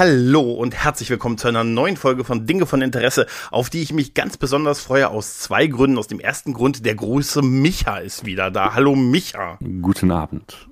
Hallo und herzlich willkommen zu einer neuen Folge von Dinge von Interesse, auf die ich mich ganz besonders freue aus zwei Gründen. Aus dem ersten Grund, der große Micha ist wieder da. Hallo Micha. Guten Abend.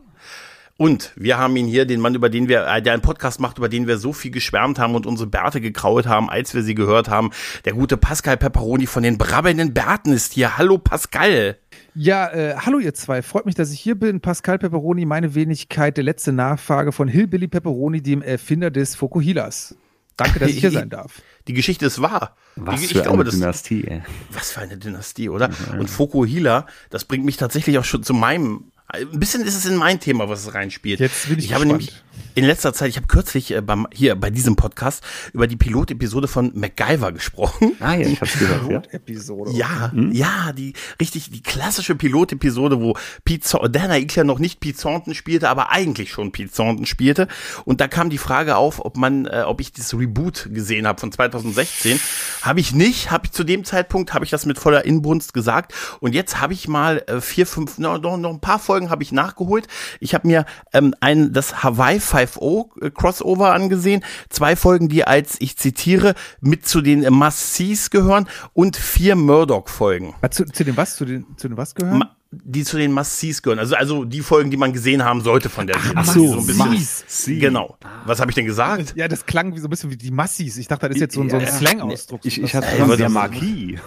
Und wir haben ihn hier, den Mann, über den wir, äh, der einen Podcast macht, über den wir so viel geschwärmt haben und unsere Bärte gekraut haben, als wir sie gehört haben. Der gute Pascal Pepperoni von den brabbelnden Bärten ist hier. Hallo Pascal. Ja, äh, hallo ihr zwei. Freut mich, dass ich hier bin. Pascal Pepperoni, meine Wenigkeit, der letzte Nachfrage von Hillbilly Pepperoni, dem Erfinder des Fokuhilas. Danke, dass ich hier sein darf. Die Geschichte ist wahr. Was Die- für ich glaube, eine das, Dynastie, ey. Was für eine Dynastie, oder? Und Fokuhila, das bringt mich tatsächlich auch schon zu meinem. Ein bisschen ist es in mein Thema, was es reinspielt. Jetzt bin ich ich habe gespannt. nämlich in letzter Zeit, ich habe kürzlich äh, beim, hier bei diesem Podcast über die Pilotepisode von MacGyver gesprochen. Ah ja, ich hab's gehört, ja. Episode. Ja, ja, die richtig die klassische Pilotepisode, wo Thor- Dana Ickler noch nicht Thornton spielte, aber eigentlich schon Thornton spielte. Und da kam die Frage auf, ob man, äh, ob ich das Reboot gesehen habe von 2016. Habe ich nicht. Habe ich zu dem Zeitpunkt habe ich das mit voller Inbrunst gesagt. Und jetzt habe ich mal äh, vier, fünf, noch, noch ein paar Folgen habe ich nachgeholt. Ich habe mir ähm, ein das Hawaii 5.0 äh, Crossover angesehen. Zwei Folgen, die als ich zitiere mit zu den Must-Sees gehören und vier Murdoch-Folgen. Ah, Zu, zu den was? Zu den, zu den was gehören? Ma- Die zu den Must-Sees gehören. Also, also die Folgen, die man gesehen haben sollte von der Serie. ach Die so, ein bisschen-. Genau. Was habe ich denn gesagt? ja, das klang wie so ein bisschen wie die Massis. Ich dachte, das ist jetzt so, ein- so ein Ja, Slang-Ausdruck. Ich, ich hatte was der Marquis.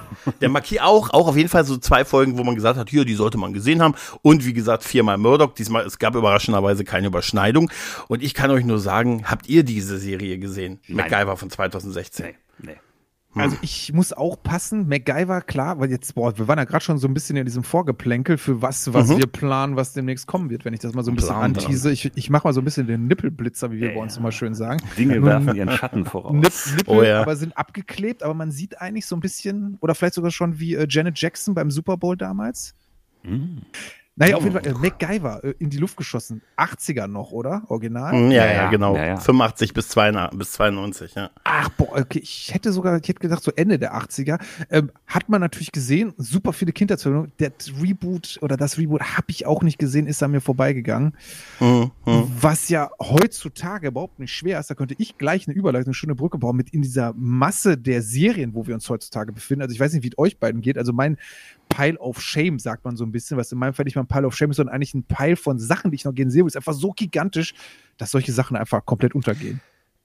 Der Marquis auch, auch auf jeden Fall so zwei Folgen, wo man gesagt hat, hier, die sollte man gesehen haben. Und wie gesagt, viermal Murdoch. Diesmal, es gab überraschenderweise keine Überschneidung. Und ich kann euch nur sagen, habt ihr diese Serie gesehen? Nein. MacGyver von 2016. Nee, nee. Also ich muss auch passen, MacGyver, klar, weil jetzt, boah, wir waren ja gerade schon so ein bisschen in diesem Vorgeplänkel für was, was wir planen, was demnächst kommen wird, wenn ich das mal so ein bisschen Plan, antease. Ich, ich mache mal so ein bisschen den Nippelblitzer, wie wir bei uns immer schön sagen. Dinge Nun, werfen ihren Schatten voraus. Nipp, Nippel, Oh ja. aber sind abgeklebt, aber man sieht eigentlich so ein bisschen, oder vielleicht sogar schon wie äh, Janet Jackson beim Super Bowl damals. Naja, auf jeden Fall, äh, MacGyver äh, in die Luft geschossen. 80er noch, oder? Original? Hm, Ja, Ja, ja, genau. ja, ja. 85 bis 92, bis 92, ja. Ach, boah, okay, ich hätte sogar, ich hätte gedacht, so Ende der 80er. Ähm, hat man natürlich gesehen, super viele Kindheitserinnerungen. Der Reboot oder das Reboot habe ich auch nicht gesehen, ist an mir vorbeigegangen. Hm, hm. Was ja heutzutage überhaupt nicht schwer ist, da könnte ich gleich eine Überleitung, eine schöne Brücke bauen mit in dieser Masse der Serien, wo wir uns heutzutage befinden. Also ich weiß nicht, wie es euch beiden geht. Also mein Pile of Shame, sagt man so ein bisschen, was in meinem Fall nicht mal ein Pile of Shame ist, sondern eigentlich ein Pile von Sachen, die ich noch gerne sehe, ist einfach so gigantisch, dass solche Sachen einfach komplett untergehen.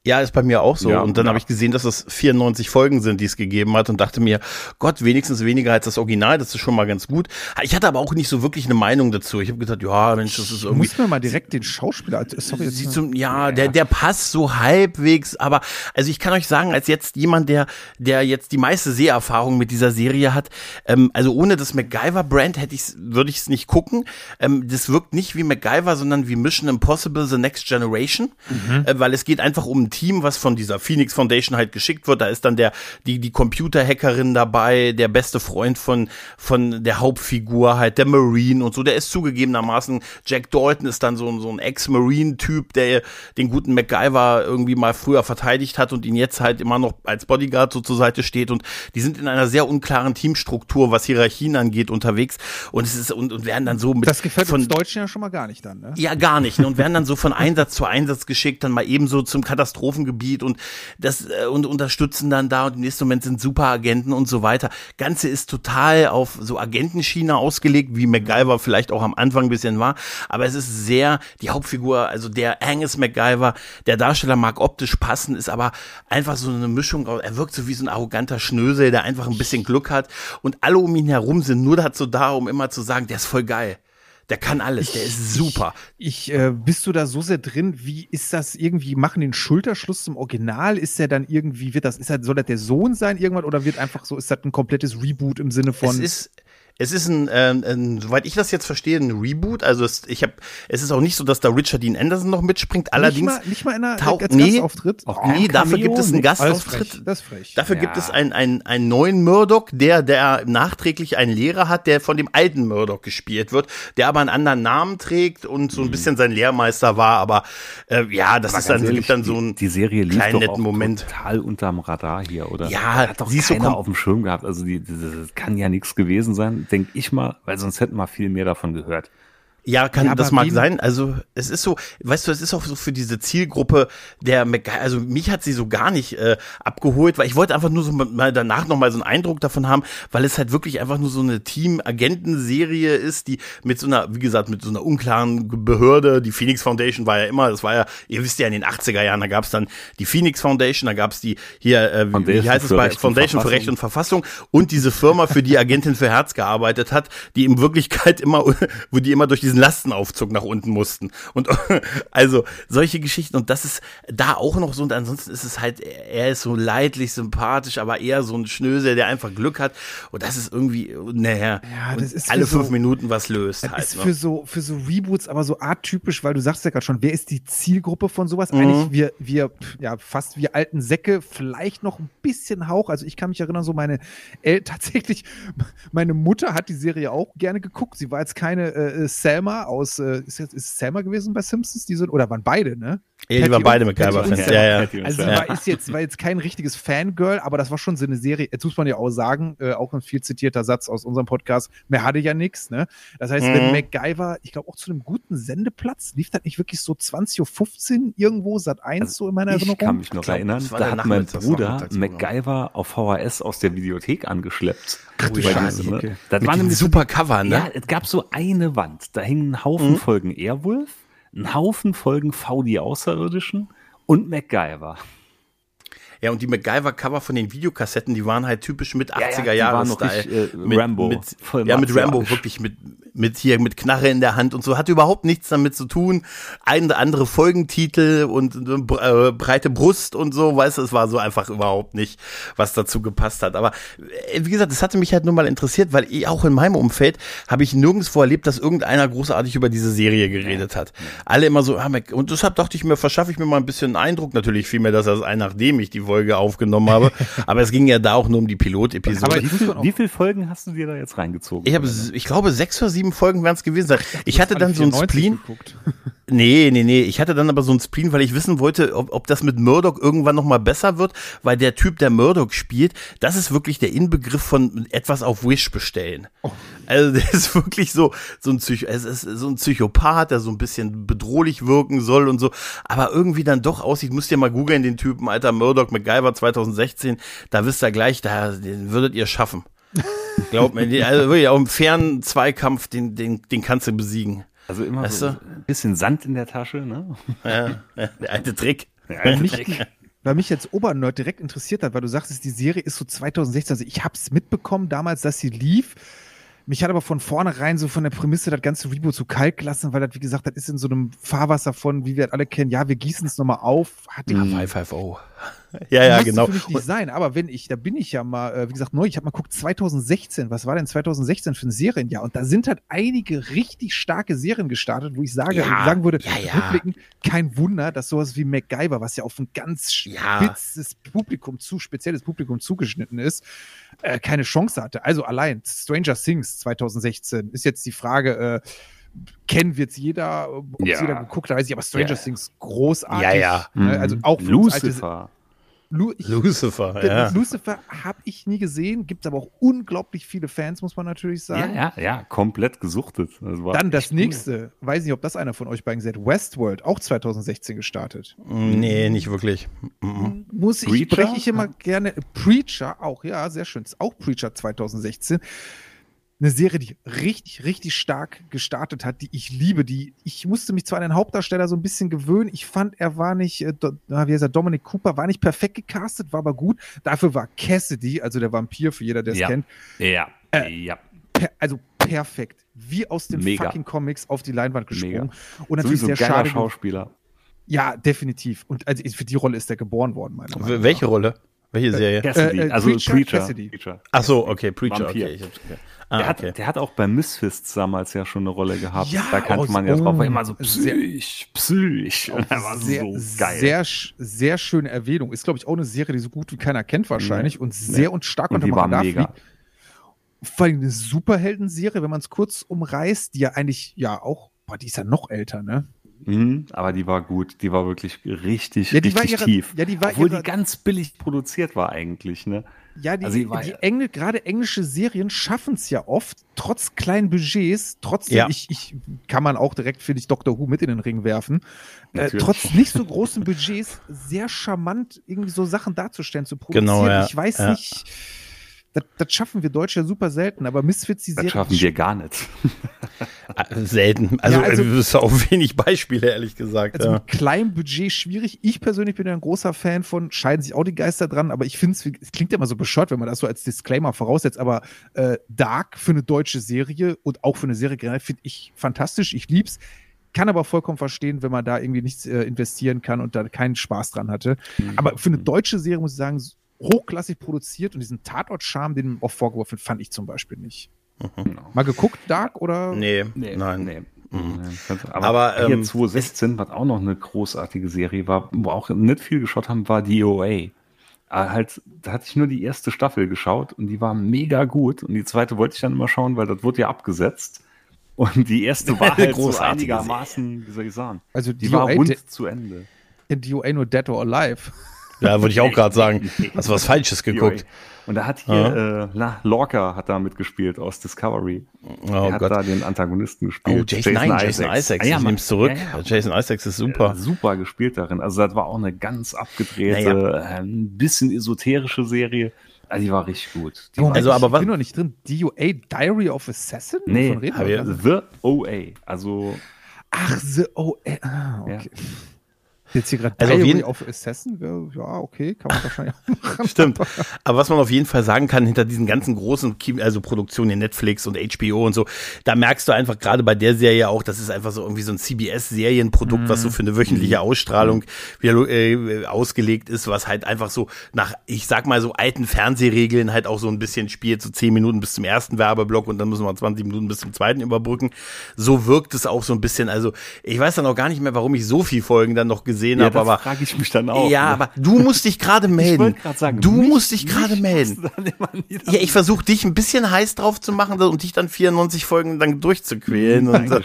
Ja, ist bei mir auch so. Ja, und dann ja. habe ich gesehen, dass es 94 Folgen sind, die es gegeben hat und dachte mir, Gott, wenigstens weniger als das Original, das ist schon mal ganz gut. Ich hatte aber auch nicht so wirklich eine Meinung dazu. Ich habe gesagt, ja, Mensch, das ist Ich irgendwie muss mir mal direkt den Schauspieler, sorry, jetzt Sieht so, ja, der, der passt so halbwegs, aber also ich kann euch sagen, als jetzt jemand, der, der jetzt die meiste Seherfahrung mit dieser Serie hat, ähm, also ohne das MacGyver-Brand hätte ich's, würde ich es nicht gucken. Ähm, das wirkt nicht wie MacGyver, sondern wie Mission Impossible The Next Generation, äh, weil es geht einfach um ein Team, was von dieser Phoenix Foundation halt geschickt wird. Da ist dann der, die, die Computerhackerin dabei, der beste Freund von, von der Hauptfigur halt, der Marine und so. Der ist zugegebenermaßen, Jack Dalton ist dann so, ein- so ein Ex-Marine-Typ, der den guten MacGyver irgendwie mal früher verteidigt hat und ihn jetzt halt immer noch als Bodyguard so zur Seite steht. Und die sind in einer sehr unklaren Teamstruktur, was Hierarchien angeht, unterwegs. Und es ist, und, und werden dann so mit Das gefällt von, uns Deutschen ja schon mal gar nicht dann, ne? ja, gar nicht. Ne? Und werden dann so von Einsatz zu Einsatz geschickt, dann mal ebenso zum Katastrophengebiet und das äh, und unterstützen dann da und im nächsten Moment sind Superagenten und so weiter. Ganze ist total auf so Agentenschiene ausgelegt, wie MacGyver vielleicht auch am Anfang ein bisschen war. Aber es ist sehr, die Hauptfigur, also der Angus MacGyver, der Darsteller mag optisch passen, ist aber einfach so eine Mischung. Er wirkt so wie so ein arroganter Schnösel, der einfach ein bisschen Glück hat. Und alle um ihn herum sind nur dazu da, um immer zu sagen, der ist voll geil. Der kann alles, der ist super. Ich, äh, bist du da so sehr drin? Wie ist das irgendwie? Machen den Schulterschluss zum Original? Ist der dann irgendwie, wird das, ist das, soll das der Sohn sein irgendwann oder wird einfach so, ist das ein komplettes Reboot im Sinne Es von. ist, Es ist ein, äh, ein, soweit ich das jetzt verstehe, ein Reboot. Also es, ich habe, es ist auch nicht so, dass da Richard Dean Anderson noch mitspringt. Allerdings nicht mal, nicht mal in einer als nee. Gastauftritt. Auch nee, dafür Cameo, gibt es einen nix. Das ist Gastauftritt. frech. Das ist frech. Dafür Ja. gibt es einen, einen, einen neuen Murdoch, der, der nachträglich einen Lehrer hat, der von dem alten Murdoch gespielt wird, der aber einen anderen Namen trägt und so ein bisschen sein Lehrmeister war. Aber äh, ja, das Aber ist dann, ehrlich, gibt dann so die, ein die Serie lief kleinen netten Moment. total unterm Radar hier, oder? Ja, hat doch siehst du, keiner komm- auf dem Schirm gehabt. Also die, die, das kann ja nichts gewesen sein, denke ich mal, weil sonst hätten wir viel mehr davon gehört. Ja, kann Ja, das mag sein. Also es ist so, weißt du, es ist auch so für diese Zielgruppe der MacGyver. Also mich hat sie so gar nicht äh, abgeholt, weil ich wollte einfach nur so mal danach noch mal so einen Eindruck davon haben, weil es halt wirklich einfach nur so eine Team-Agenten-Serie ist, die mit so einer, wie gesagt, mit so einer unklaren Behörde. Die Phoenix Foundation war ja immer, das war ja, ihr wisst ja, in den 80er Jahren, da gab es dann die Phoenix Foundation, da gab es die hier, äh, wie, wie heißt es bei Foundation für. Recht und Verfassung und diese Firma, für die Agentin für Herz gearbeitet hat, die in Wirklichkeit immer, wo die immer durch diesen Lastenaufzug nach unten mussten. Und also solche Geschichten und das ist da auch noch so und ansonsten ist es halt, er ist so leidlich sympathisch, aber eher so ein Schnösel, der einfach Glück hat und das ist irgendwie, naja, Ja, und das ist alle für so- fünf Minuten was löst Das halt. ist ne? für so, für so Reboots aber so arttypisch, weil du sagst ja gerade schon, wer ist die Zielgruppe von sowas? Mhm. Eigentlich wir, wir, ja, fast wir alten Säcke, vielleicht noch ein bisschen Hauch. Also ich kann mich erinnern, so meine, El tatsächlich, meine Mutter hat die Serie auch gerne geguckt. Sie war jetzt keine äh, äh, Selma aus, äh, ist, jetzt, ist Selma gewesen bei Simpsons? Die sind, oder waren beide, ne? Ja, die waren beide und- mit Patty Geiber und Fans. Selma. Ja, ja. Also Ja. war, ist jetzt, war jetzt kein richtiges Fangirl, aber das war schon so eine Serie. Jetzt muss man ja auch sagen, äh, auch ein viel zitierter Satz aus unserem Podcast, mehr hatte ja nichts. Ne? Das heißt, wenn Mhm. MacGyver, ich glaube auch zu einem guten Sendeplatz, lief das nicht wirklich so 20.15 Uhr irgendwo, Sat 1 Also so in meiner Ich kann Erinnerung? mich noch Ich glaub, erinnern, da hat mein Bruder Nachmittagsprogramm. MacGyver auf VHS aus der Videothek angeschleppt. Ach du Scheiße, ne? okay. Das Mit war nämlich super Cover, ne? Ja, es gab so eine Wand. Da hingen ein Haufen Mhm. Folgen Airwolf, ein Haufen Folgen V die Außerirdischen und MacGyver. Ja, und die MacGyver-Cover von den Videokassetten, die waren halt typisch mit Ja, ja, 80er die Jahre Style. äh, mit, Rambo, Mit, ja, mit Rambo, wirklich mit, mit hier, mit Knarre in der Hand und so. Hat überhaupt nichts damit zu tun. Ein, andere Folgentitel und äh, breite Brust und so, weißt du, es war so einfach überhaupt nicht, was dazu gepasst hat. Aber äh, wie gesagt, das hatte mich halt nur mal interessiert, weil ich auch in meinem Umfeld habe ich nirgendwo erlebt, dass irgendeiner großartig über diese Serie geredet hat. Alle immer so, ah, Mac- und deshalb dachte ich mir, verschaffe ich mir mal ein bisschen einen Eindruck. Natürlich fiel mir das erst ein, nachdem ich die Folge aufgenommen habe. Aber es ging ja da auch nur um die Pilotepisode. Aber Wie, viel, viele Folgen hast du dir da jetzt reingezogen? Ich habe, ich glaube, sechs oder sieben Folgen werden es gewesen sein. Ich hatte dann so ein 94 Spleen. geguckt. Nee, nee, nee. Ich hatte dann aber so ein Spleen, weil ich wissen wollte, ob, ob das mit Murdoch irgendwann noch mal besser wird, weil der Typ, der Murdoch spielt, das ist wirklich der Inbegriff von etwas auf Wish bestellen. Also der ist wirklich so so ein Psycho, es ist so ein Psychopath, der so ein bisschen bedrohlich wirken soll und so, aber irgendwie dann doch aussieht. Müsst ihr mal googeln den Typen, alter Murdoch MacGyver 2016. Da wisst ihr gleich, da den würdet ihr schaffen. Glaubt mir, die- also wirklich auch im fairen Zweikampf, den den den kannst du besiegen. Also immer Weißt so du? ein bisschen Sand in der Tasche, ne? Ja, ja, der alte Trick. Der Weil alte mich, Trick. weil mich jetzt Obernerd direkt interessiert hat, weil du sagtest, die Serie ist so 2016. Also ich habe es mitbekommen damals, dass sie lief. Mich hat aber von vornherein so von der Prämisse das ganze Reboot so kalt gelassen, weil das, wie gesagt, das ist in so einem Fahrwasser von, wie wir das alle kennen, ja, wir gießen es nochmal auf. Hat Ja, 550. Ja, ja, Muss genau. für mich nicht sein, aber wenn ich, da bin ich ja mal, äh, wie gesagt, neu, ich habe mal geguckt, 2016, was war denn 2016 für ein Serienjahr? Und da sind halt einige richtig starke Serien gestartet, wo ich sage, Ja, sagen würde, ja, ja. rückblickend, kein Wunder, dass sowas wie MacGyver, was ja auf ein ganz Ja. spitzes Publikum zu, spezielles Publikum zugeschnitten ist, äh, keine Chance hatte. Also allein Stranger Things 2016 ist jetzt die Frage, äh, kennen wird jeder, ob es Ja. jeder geguckt hat, weiß ich, aber Stranger Ja. Things großartig. Ja, ja. Ne? Also auch für uns alte- Lucifer. Lu ich, Lucifer, ja. Lucifer habe ich nie gesehen, gibt aber auch unglaublich viele Fans, muss man natürlich Ja, sagen. ja, ja, komplett gesuchtet. Das war Dann das nächste, weiß nicht, ob das einer von euch beiden seht, Westworld, auch 2016 gestartet. Nee, nicht wirklich. Mhm. Muss ich, spreche ich immer gerne. Preacher, auch, ja, sehr schön. Ist Auch Preacher 2016. Eine Serie, die richtig, richtig stark gestartet hat, die ich liebe. Die, ich musste mich zwar an den Hauptdarsteller so ein bisschen gewöhnen. Ich fand, er war nicht, äh, Do, na, wie heißt er, Dominic Cooper, war nicht perfekt gecastet, war aber gut. Dafür war Cassidy, also der Vampir, für jeder, der es Ja. kennt, Ja, Äh, ja. per, also perfekt. Wie aus den Mega. fucking Comics auf die Leinwand gesprungen. Und natürlich Sowieso sehr schade. Schauspieler. Ja, definitiv. Und also für die Rolle ist er geboren worden, meiner Meinung W- Welche Rolle? Welche Serie? Cassidy, Äh, äh, also Preacher, Preacher. Cassidy. Preacher. Ach so, okay, Preacher, Vampir. okay. Ich hab's, okay. Der, Ah, hat, okay. der hat auch bei Misfits damals ja schon eine Rolle gehabt. Ja, da kannte aus- man ja drauf. War oh, immer so sehr- psych, psych. Und er war sehr, so geil. Sehr, sehr schöne Erwähnung. Ist, glaube ich, auch eine Serie, die so gut wie keiner kennt wahrscheinlich und sehr und stark und unter die war mega. Vor allem eine Superhelden-Serie, wenn man es kurz umreißt, die ja eigentlich, ja auch, boah, die ist ja noch älter, ne? Mhm, aber die war gut. Die war wirklich richtig, Ja, die war richtig ihre- tief. ja, die war Obwohl ihre- die ganz billig produziert war eigentlich, ne? Ja, die, Also die war die Engl gerade englische Serien schaffen es ja oft, trotz kleinen Budgets, trotzdem, Ja. ich, ich kann man auch direkt, finde ich, Doctor Who mit in den Ring werfen, äh, trotz nicht so großen Budgets, sehr charmant irgendwie so Sachen darzustellen, zu produzieren. Genau, ja. Ich weiß Ja. nicht, das, das schaffen wir Deutsche super selten, aber Misfits, die Das Serie, schaffen wir gar nicht. Selten. Also, Ja, also- das ist auch wenig Beispiele, ehrlich gesagt. Also ja. mit kleinem Budget schwierig. Ich persönlich bin ja ein großer Fan von, scheiden sich auch die Geister dran, aber ich finde es, es klingt ja immer so bescheuert, wenn man das so als Disclaimer voraussetzt, aber äh, Dark für eine deutsche Serie und auch für eine Serie generell finde ich fantastisch. Ich lieb's. Kann aber vollkommen verstehen, wenn man da irgendwie nichts äh, investieren kann und da keinen Spaß dran hatte. Aber für eine deutsche Serie muss ich sagen, hochklassig produziert und diesen Tatort-Charme, den ihm auch vorgeworfen fand ich zum Beispiel nicht. Genau. Mal geguckt, Dark oder? Nee, Nee, nein. Nee. Mhm. Aber, Aber, hier ähm, 2016, was auch noch eine großartige Serie war, wo auch nicht viel geschaut haben, war DOA. Aber halt, da hatte ich nur die erste Staffel geschaut und die war mega gut. Und die zweite wollte ich dann immer schauen, weil das wurde ja abgesetzt. Und die erste war halt so Großartige einigermaßen, wie soll ich sagen, Also die war DOA, rund de- zu Ende. DOA nur Dead or Alive. Ja, würde ich auch gerade sagen. Hast du was Falsches geguckt? Und da hat hier, äh, na, Lorca hat da mitgespielt aus Discovery. Oh er hat Gott. da den Antagonisten gespielt. Oh, Jason, nein, Jason Isaacs. Ah, ja, ich nehm's zurück. Ja, ja. Jason Isaacs ist Super. super. super gespielt darin. Also das war auch eine ganz abgedrehte, Naja. äh, ein bisschen esoterische Serie. Also die war richtig gut. Die Moment, Also, aber ich was- bin noch nicht drin. DOA, Diary of Assassin? nee, Wovon reden The OA. Also Ach, The OA. Ah, okay. Jetzt hier gerade Also auf jeden- of Assassin? Ja, okay, kann man wahrscheinlich auch machen. Stimmt. Aber was man auf jeden Fall sagen kann, hinter diesen ganzen großen also Produktionen in Netflix und HBO und so, da merkst du einfach gerade bei der Serie auch, das ist einfach so irgendwie so ein CBS-Serienprodukt, was so für eine wöchentliche Ausstrahlung wieder äh, ausgelegt ist, was halt einfach so nach, ich sag mal so alten Fernsehregeln halt auch so ein bisschen spielt, so 10 Minuten bis zum ersten Werbeblock und dann müssen wir 20 Minuten bis zum zweiten überbrücken. So wirkt es auch so ein bisschen. Also ich weiß dann auch gar nicht mehr, warum ich so viel Folgen dann noch gesehen ja, habe, aber frage ich mich dann auch. ja, ne? aber du musst dich gerade melden. grad sagen, du mich- musst dich gerade melden. Ja, ich versuche dich ein bisschen heiß drauf zu machen und dich dann 94 Folgen dann durchzuquälen.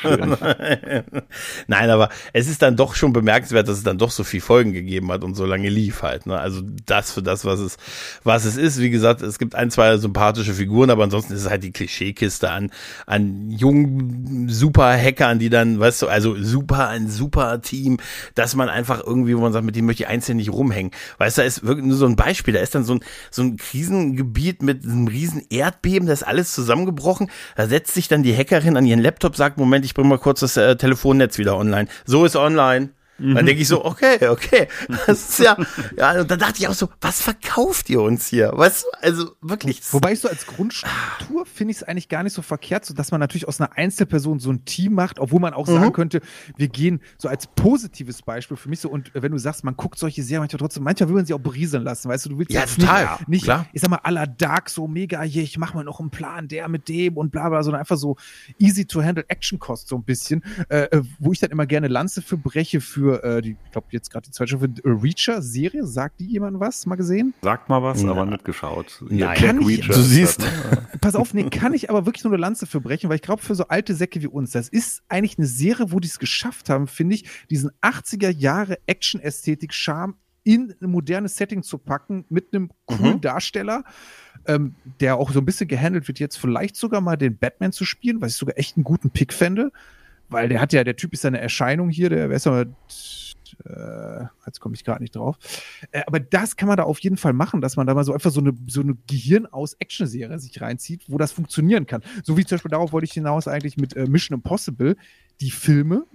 Nein, aber es ist dann doch schon bemerkenswert, dass es dann doch so viel Folgen gegeben hat und so lange lief halt. Ne? Also das für das, was es, was es ist. Wie gesagt, es gibt ein, zwei sympathische Figuren, aber ansonsten ist es halt die Klischeekiste an, an jungen Super-Hackern, die dann, weißt du, also super, ein super Team, dass man einfach irgendwie, wo man sagt, mit dem möchte ich einzeln nicht rumhängen. Weißt du, da ist wirklich nur so ein Beispiel, da ist dann so ein, so ein Krisengebiet mit einem riesen Erdbeben, da ist alles zusammengebrochen. Da setzt sich dann die Hackerin an ihren Laptop, sagt, Moment, ich bring mal kurz das äh, Telefonnetz wieder online. So ist online. Dann denke ich so, okay, okay. Das ist ja, ja, und dann dachte ich auch so, was verkauft ihr uns hier? Du, also wirklich. Wobei ich so als Grundstruktur finde ich es eigentlich gar nicht so verkehrt, so dass man natürlich aus einer Einzelperson so ein Team macht, obwohl man auch Mhm. sagen könnte, wir gehen so als positives Beispiel für mich so und wenn du sagst, man guckt solche Serien manchmal trotzdem, manchmal will man sie auch berieseln lassen, weißt du, du willst Ja, jetzt total, nicht, nicht klar. ich sag mal, aller Dark so mega, hier, ich mach mal noch einen Plan, der mit dem und bla bla, sondern einfach so easy to handle Action Cost so ein bisschen, äh, äh, wo ich dann immer gerne Lanze für breche für äh, die, ich glaube jetzt gerade die zweite Staffel äh, Reacher Serie, sagt die jemand was? Mal gesehen? Sagt mal was, Na. aber nicht geschaut. Nein. Jack Kann ich- Reacher Du siehst. das, ne? Pass auf, nee, kann ich aber wirklich nur eine Lanze für brechen, weil ich glaube, für so alte Säcke wie uns, das ist eigentlich eine Serie, wo die es geschafft haben, finde ich, diesen 80er Jahre Action-Ästhetik, Charme in ein modernes Setting zu packen mit einem coolen Mhm. Darsteller, ähm, der auch so ein bisschen gehandelt wird, jetzt vielleicht sogar mal den Batman zu spielen, was ich sogar echt einen guten Pick fände, weil der hat ja, der Typ ist eine Erscheinung hier, der, wer ist noch, äh, jetzt komme ich gerade nicht drauf. Äh, aber das kann man da auf jeden Fall machen, dass man da mal so einfach so eine, so eine Gehirn aus Action-Serie sich reinzieht, wo das funktionieren kann. So wie zum Beispiel darauf wollte ich hinaus eigentlich mit äh, Mission Impossible, die Filme.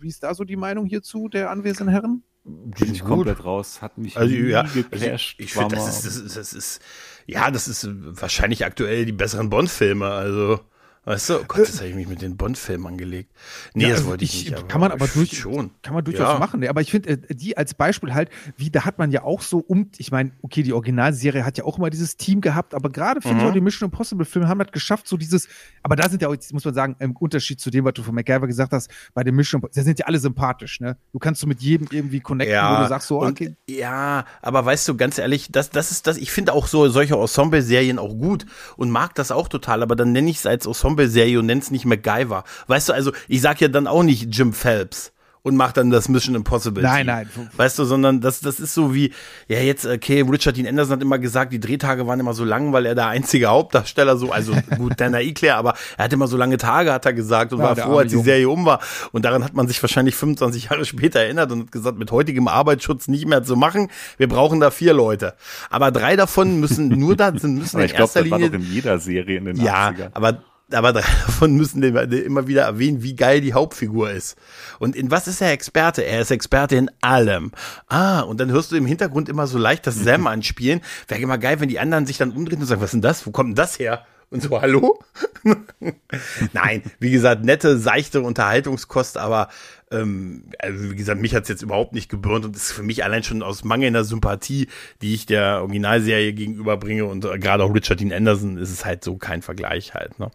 Wie ist da so die Meinung hierzu der anwesenden Herren? Die Bin ich komplett raus. Hat mich Also, nie ja, geclasht. ich War finde, das ist, das, ist, das ist, ja, das ist wahrscheinlich aktuell die besseren Bond-Filme. Also, Weißt du, oh Gott, das habe ich mich mit den Bond-Filmen angelegt. Nee, Ja, das also wollte ich, nicht. kann man aber ich durch- schon. Kann man durchaus Ja. machen. ne? Aber ich finde, äh, die als Beispiel halt, wie da hat man ja auch so um, ich meine, okay, die Originalserie hat ja auch immer dieses Team gehabt, aber gerade finde ich Mhm. auch die Mission Impossible Filme haben das geschafft, so dieses, aber da sind ja auch, jetzt muss man sagen, im Unterschied zu dem, was du von MacGyver gesagt hast, bei den Mission Impossible, da sind ja alle sympathisch, ne? Du kannst so mit jedem irgendwie connecten, wo du sagst so, und, okay, Ja, aber weißt du, ganz ehrlich, das, das ist das, ich finde auch so solche Ensemble-Serien auch gut und mag das auch total, aber dann nenne ich es als Ensemble-Serie und nenne es nicht MacGyver. Weißt du, also ich sag ja dann auch nicht Jim Phelps und mach dann das Mission Impossible. Nein, nein. Weißt du, sondern das, das ist so wie, ja, jetzt, okay, Richard Dean Anderson hat immer gesagt, die Drehtage waren immer so lang, weil er der einzige Hauptdarsteller so, also gut, Dana Eclair, aber er hat immer so lange Tage, hat er gesagt, und Ja, war froh, als die Junge. Serie um war. Und daran hat man sich wahrscheinlich 25 Jahre später erinnert und hat gesagt, mit heutigem Arbeitsschutz nicht mehr zu machen. Wir brauchen da vier Leute. Aber drei davon müssen nur da sind, müssen in ich glaube, erster das war Linie doch in jeder Serie in den ja, 80ern. aber aber drei davon müssen den- immer wieder erwähnen, wie geil die Hauptfigur ist. Und in was ist er Experte? Er ist Experte in allem. Ah, und dann hörst du im Hintergrund immer so leicht das Sam anspielen. Wäre immer geil, wenn die anderen sich dann umdrehen und sagen, was ist denn das? Wo kommt denn das her? Und so, hallo? Nein, wie gesagt, nette, seichte Unterhaltungskost, aber ähm, also wie gesagt, mich hat's jetzt überhaupt nicht gebürnt und ist für mich allein schon aus mangelnder Sympathie, die ich der Originalserie gegenüberbringe und äh, gerade auch Richard Dean Anderson ist es halt so kein Vergleich halt. Ne?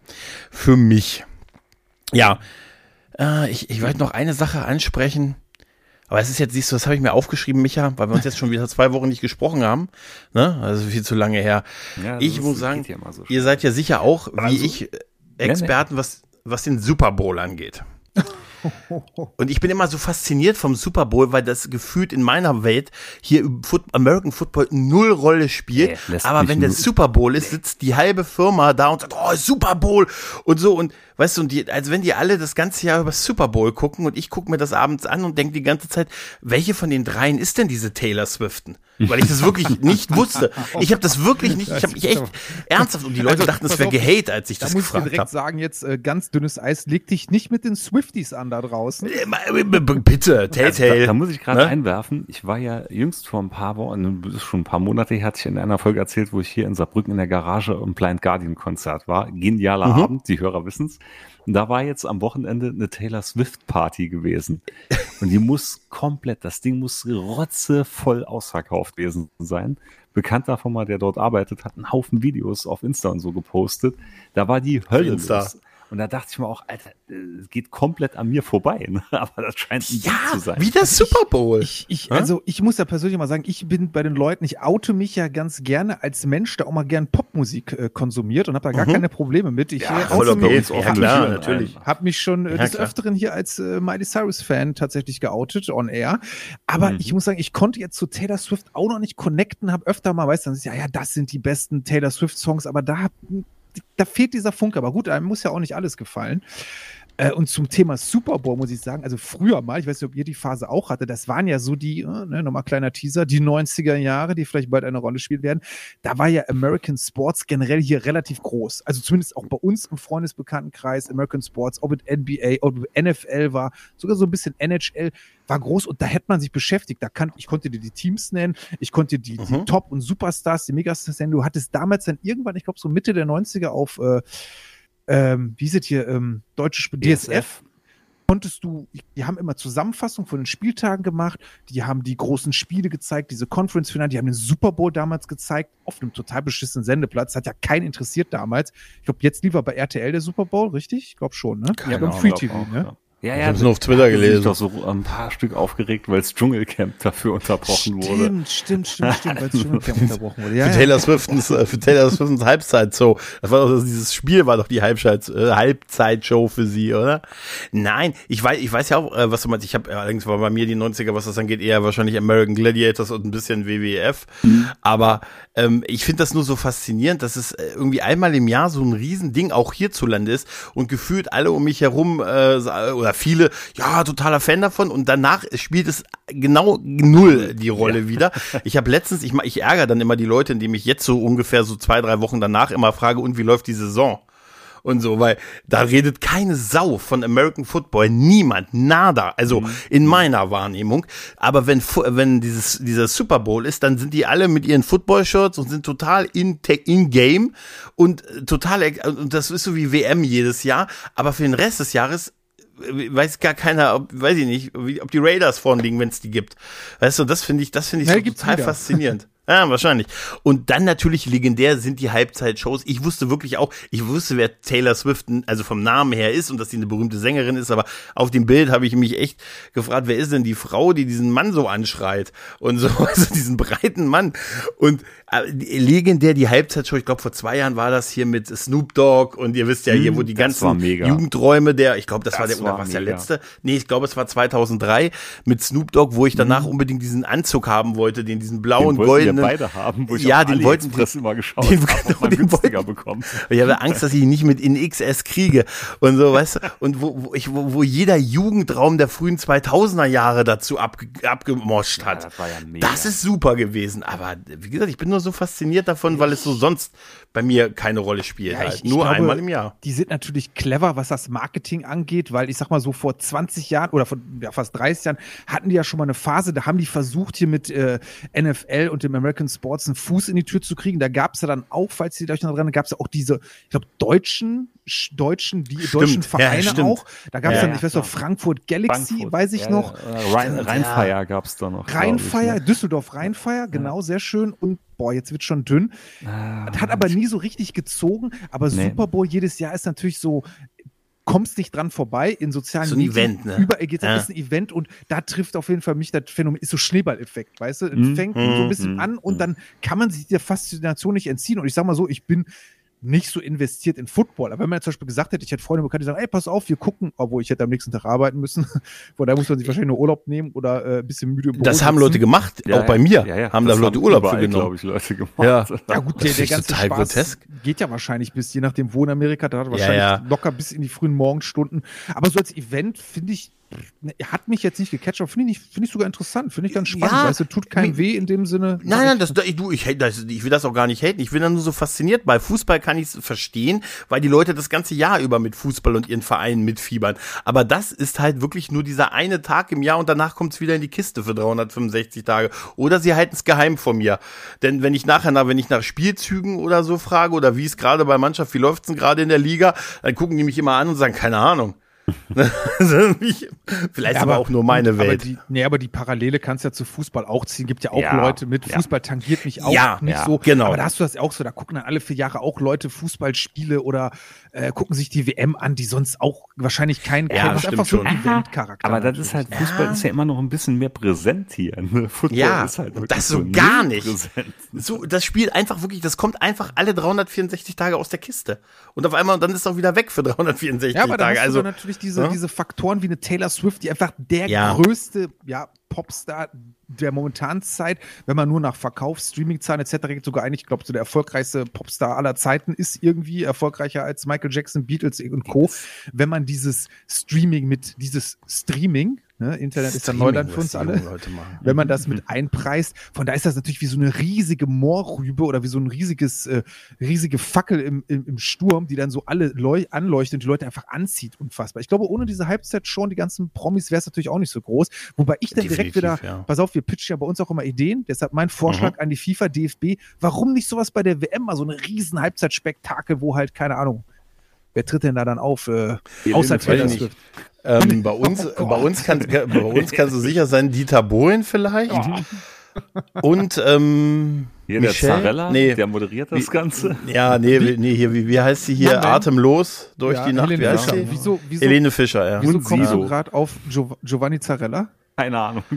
Für mich. Ja, äh, ich, ich wollte noch eine Sache ansprechen. Aber es ist jetzt, siehst du, das habe ich mir aufgeschrieben, Micha, weil wir uns jetzt schon wieder zwei Wochen nicht gesprochen haben. Ne? Also viel zu lange her. Ja, ich muss sagen, so ihr seid ja sicher auch, wie Also- ich, Experten, was, was den Super Bowl angeht. Und ich bin immer so fasziniert vom Super Bowl, weil das gefühlt in meiner Welt hier American Football null Rolle spielt. Nee, Aber wenn der Super Bowl ist, sitzt die halbe Firma da und sagt, oh, Super Bowl und so und weißt du, und die, als wenn die alle das ganze Jahr über Super Bowl gucken und ich gucke mir das abends an und denke die ganze Zeit, welche von den dreien ist denn diese Taylor Swiften? Weil ich das wirklich nicht wusste. Ich habe das wirklich nicht, ich habe mich echt ernsthaft und die Leute Also, dachten, es wäre gehate, als ich da das muss ich dir gefragt direkt habe. sagen, jetzt äh, ganz dünnes Eis, leg dich nicht mit den Swifties an da draußen. Bitte, Also, da, Telltale. da muss ich gerade Ne? einwerfen, ich war ja jüngst vor ein paar Wochen, schon ein paar Monate her, hatte ich in einer Folge erzählt, wo ich hier in Saarbrücken in der Garage im Blind Guardian Konzert war. Genialer Mhm. Abend, die Hörer wissen's. Und da war jetzt am Wochenende eine Taylor Swift Party gewesen. Und die muss komplett, das Ding muss rotzevoll ausverkauft gewesen sein. Bekannter von mal, der dort arbeitet, hat einen Haufen Videos auf Insta und so gepostet. Da war die Hölle Insta. los. Und da dachte ich mir auch, Alter, es geht komplett an mir vorbei. Ne? Aber das scheint ein Ding zu Ja, sein. wie der Super Bowl. Ich, ich, Hä? also ich muss ja persönlich mal sagen, ich bin bei den Leuten, ich oute mich ja ganz gerne als Mensch, der auch mal gern Popmusik äh, konsumiert und habe da gar keine Probleme mit. Ich Ja, äh, voll oute okay. mich, Ja, klar, natürlich. habe mich schon äh, Ja, des klar. Öfteren hier als äh, Miley Cyrus-Fan tatsächlich geoutet, on air. Aber Mhm. ich muss sagen, ich konnte jetzt zu Taylor Swift auch noch nicht connecten, habe öfter mal, weißt du, ja, ja, das sind die besten Taylor Swift-Songs, aber da, da fehlt dieser Funke. Aber gut, einem muss ja auch nicht alles gefallen. Äh, Und zum Thema Super Bowl muss ich sagen, also früher mal, ich weiß nicht, ob ihr die Phase auch hatte, das waren ja so die, äh, ne, nochmal kleiner Teaser, die 90er Jahre, die vielleicht bald eine Rolle spielen werden. Da war ja American Sports generell hier relativ groß. Also zumindest auch bei uns im Freundesbekanntenkreis, American Sports, ob es NBA, ob es NFL war, sogar so ein bisschen NHL, war groß und da hätte man sich beschäftigt. Da kann, ich konnte dir die Teams nennen, ich konnte die, die Mhm. Top- und Superstars, die Megastars nennen. Du hattest damals dann irgendwann, ich glaube so Mitte der 90er auf äh, ähm, wie ist es hier, ähm, deutsche Sp DSF, konntest du, die haben immer Zusammenfassung von den Spieltagen gemacht, die haben die großen Spiele gezeigt, diese Conference-Finale, die haben den Super Bowl damals gezeigt, auf einem total beschissenen Sendeplatz, hat ja keinen interessiert damals. Ich glaube, jetzt lieber bei RTL der Super Bowl, richtig? Ich glaube schon, ne? Keine ja, beim Free TV, auch, ne? ja. Ja, Ich ja, hab's nur auf Twitter gelesen. doch so ein paar Stück aufgeregt, weil das Dschungelcamp dafür unterbrochen wurde. Stimmt, stimmt, stimmt, stimmt, weil es schon unterbrochen wurde. Ja, für ja. Taylor Swiftens, äh, für Taylor Swiftens Halbzeit so. Das war doch das- dieses Spiel war doch die Halbzeit äh, Halbzeitshow für sie, oder? Nein, ich weiß, ich weiß ja auch, äh, was du meinst. Ich habe allerdings war bei mir die 90er, was das angeht, eher wahrscheinlich American Gladiators und ein bisschen WWF. Aber ähm, ich finde das nur so faszinierend, dass es irgendwie einmal im Jahr so ein Riesending auch hierzulande ist und gefühlt alle um mich herum äh, sa- oder viele, ja, totaler Fan davon und danach spielt es genau null die Rolle wieder. Ich habe letztens, ich, ma- ich ärgere dann immer die Leute, indem ich jetzt so ungefähr so zwei, drei Wochen danach immer frage, und wie läuft die Saison? und so, weil da redet keine Sau von American Football, niemand, nada, also Mhm. in meiner Wahrnehmung. Aber wenn, wenn dieses, dieser Super Bowl ist, dann sind die alle mit ihren Football-Shirts und sind total in, in Game und total, und das ist so wie WM jedes Jahr, aber für den Rest des Jahres weiß gar keiner, ob, weiß ich nicht, ob die Raiders vorn liegen, wenn es die gibt. Weißt du, das finde ich, das finde ich Ja, so total wieder. faszinierend. Ja, wahrscheinlich. Und dann natürlich legendär sind die Halbzeitshows. Ich wusste wirklich auch, ich wusste, wer Taylor Swift, also vom Namen her ist und dass sie eine berühmte Sängerin ist, aber auf dem Bild habe ich mich echt gefragt, wer ist denn die Frau, die diesen Mann so anschreit und so, also diesen breiten Mann. Und äh, legendär die Halbzeitshow, ich glaube vor zwei Jahren war das hier mit Snoop Dogg und ihr wisst ja hier, wo die war ganzen mega. Jugendträume der, ich glaube, das, war Das der, oder war was der letzte? Nee, ich glaube, es war 2003 mit Snoop Dogg, wo ich danach unbedingt diesen Anzug haben wollte, den diesen blauen, Mhm. den wollten goldenen. beide haben, wo ich Ja, den wollten AliExpress die- immer geschaut den- habe, genau, den günstiger bekommt. Ich habe Angst, dass ich ihn nicht mit in XS kriege und so, weißt du, und wo, wo, ich, wo, wo jeder Jugendraum der frühen 2000er Jahre dazu abge, abgemoscht hat. das war ja mega. Das ist super gewesen, aber wie gesagt, ich bin nur so fasziniert davon, weil es so sonst bei mir keine Rolle spielt. Ja, halt. ich- ich nur glaube, einmal im Jahr. Die sind natürlich clever, was das Marketing angeht, weil ich sag mal so vor 20 Jahren oder vor ja, fast 30 Jahren hatten die ja schon mal eine Phase, da haben die versucht, hier mit äh, NFL und dem American Sports einen Fuß in die Tür zu kriegen. Da gab es ja dann auch, falls ihr euch noch dran, gab es ja auch diese, ich glaube, deutschen, sch- deutschen, die deutschen ja, Vereine stimmt. auch. Da gab es Ja, dann, ja, ich weiß noch, Frankfurt Galaxy, Frankfurt. weiß ich Ja, noch. ja, Rhein, Rheinfeier gab's da noch. Rheinfeier, ich, ne? Düsseldorf Rheinfeier, genau, sehr schön. Und boah, jetzt wird schon dünn. Ah, Hat aber nie so richtig gezogen. Aber Nee. Super Bowl jedes Jahr ist natürlich so, kommst nicht dran vorbei in sozialen So ein Medien. Event, ne? Überall geht Ja. ist ein Event und da trifft auf jeden Fall mich das Phänomen, ist so Schneeballeffekt, weißt du? Es Mhm. fängt so ein bisschen Mhm. an und dann kann man sich der Faszination nicht entziehen. Und ich sag mal so, ich bin nicht so investiert in Football. Aber wenn man jetzt zum Beispiel gesagt hätte, ich hätte Freunde bekannt, die sagen, ey, pass auf, wir gucken, obwohl ich hätte am nächsten Tag arbeiten müssen. Von daher muss man sich wahrscheinlich nur Urlaub nehmen oder äh, ein bisschen müde im Büro Das haben sitzen. Leute gemacht, Ja, auch bei mir. ja, ja. Haben Das da Leute Urlaub für genommen. glaube ich, Leute gemacht. Ja. Ja gut, Das der, der ganze total Spaß grotesk. geht ja wahrscheinlich bis, je nachdem wo in Amerika, da hat er wahrscheinlich ja. locker bis in die frühen Morgenstunden. Aber so als Event finde ich, hat mich jetzt nicht gecatcht, aber finde ich, finde ich sogar interessant, finde ich ganz spannend, Ja, weißt du, tut keinem mi- weh in dem Sinne. Nein, nein, das, ich, du, ich, das, ich will das auch gar nicht haten. Ich bin da nur so fasziniert. Bei Fußball kann ich es verstehen, weil die Leute das ganze Jahr über mit Fußball und ihren Vereinen mitfiebern. Aber das ist halt wirklich nur dieser eine Tag im Jahr und danach kommt es wieder in die Kiste für 365 Tage. Oder sie halten es geheim von mir. Denn wenn ich nachher, nach, wenn ich nach Spielzügen oder so frage oder wie es gerade bei Mannschaft, wie läuft's denn gerade in der Liga, dann gucken die mich immer an und sagen, keine Ahnung. Ich, vielleicht Ja, aber, auch nur meine aber Welt. Die, nee, aber die Parallele kannst du ja zu Fußball auch ziehen. Gibt ja auch Ja, Leute mit. Fußball tangiert mich auch Ja, nicht so. genau. Aber da hast du das auch so. Da gucken dann alle vier Jahre auch Leute Fußballspiele oder äh, gucken sich die WM an, die sonst auch wahrscheinlich keinen Ja. Das einfach so ein schon. Eventcharakter. Aber das ist halt. Fußball ist ja immer noch ein bisschen mehr präsent hier. Ne? Football Ja, ist halt das so gar nicht. Präsent. So, das spielt einfach wirklich, das kommt einfach alle 364 Tage aus der Kiste. Und auf einmal, und dann ist es auch wieder weg für 364 Ja, aber Tage. hast Also, natürlich diese, ja? diese Faktoren wie eine Taylor Swift, die einfach der Ja. größte ja, Popstar der momentanen Zeit, wenn man nur nach Verkauf, Streamingzahlen etc. geht, sogar eigentlich, ich glaube, so der erfolgreichste Popstar aller Zeiten ist irgendwie erfolgreicher als Michael Jackson, Beatles und Co. Wenn man dieses Streaming mit, dieses Streaming, ne, Internet ist dann Neuland für uns alle, wenn man das mit einpreist. Von da ist das natürlich wie so eine riesige Moorrübe oder wie so ein riesiges, äh, riesige Fackel im, im, im Sturm, die dann so alle leu anleuchtet und die Leute einfach anzieht. Unfassbar. Ich glaube, ohne diese Halbzeit schon, die ganzen Promis, wäre es natürlich auch nicht so groß. Wobei ich dann direkt Definitiv, wieder, ja. pass auf, wir pitchen ja bei uns auch immer Ideen. Deshalb mein Vorschlag Mhm. an die FIFA, DFB, warum nicht sowas bei der WM mal so eine riesen Halbzeitspektakel, wo halt, keine Ahnung, wer tritt denn da dann auf? Äh, außer Taylor Swift. ähm, bei uns, Oh bei uns kann, bei uns kannst du sicher sein, Dieter Bohlen vielleicht. Und, ähm, Hier der Michelle? Zarella, Nee. der moderiert das Wie- Ganze. ja, nee, wie- nee, hier, wie, wie heißt sie hier? Moment. Atemlos durch Ja, die Nacht. Helene wie heißt Fischer. sie? Wieso, wieso, Helene Fischer, ja. wieso Und kommst du gerade auf Giov Giovanni Zarella? Keine Ahnung.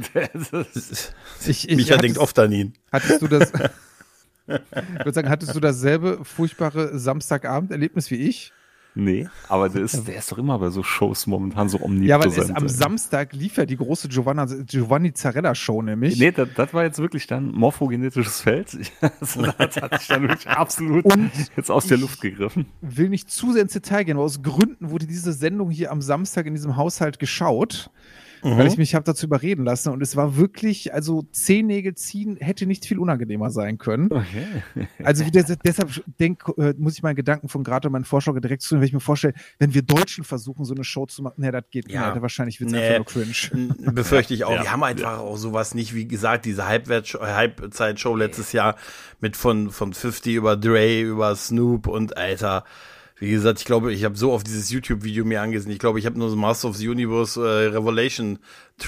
Ich, ich, Micha hattest- denkt oft an ihn. Hattest du das? ich würde sagen, hattest du dasselbe furchtbare Samstagabend-Erlebnis wie ich? Nee, aber der ist, der ist doch immer bei so Shows momentan so omnipräsent. Ja, weil es am Samstag lief ja die große Giovanna, Giovanni Zarella Show nämlich. Nee, das, das war jetzt wirklich dann morphogenetisches Feld. Das, das hat sich dann wirklich absolut Und jetzt aus der Luft gegriffen. Will nicht zu sehr ins Detail gehen, aber aus Gründen wurde diese Sendung hier am Samstag in diesem Haushalt geschaut. Weil ich mich habe dazu überreden lassen und es war wirklich, also Zehennägel ziehen hätte nicht viel unangenehmer sein können. Okay. Also wie des- deshalb denk, äh, muss ich meinen Gedanken von gerade meinen Vorschlag direkt zu, wenn ich mir vorstelle, wenn wir Deutschen versuchen, so eine Show zu machen, ne, das geht Ja. nicht. Wahrscheinlich wird es Nee. einfach nur cringe. Befürchte ich auch. Ja. Wir haben einfach auch sowas nicht, wie gesagt, diese Halbwert- Halbzeitshow letztes Jahr mit von, von 50 über Dre, über Snoop und Alter. Wie gesagt, ich glaube, ich habe so auf dieses YouTube-Video mir angesehen. Ich glaube, ich habe nur so Master of the Universe äh, Revelation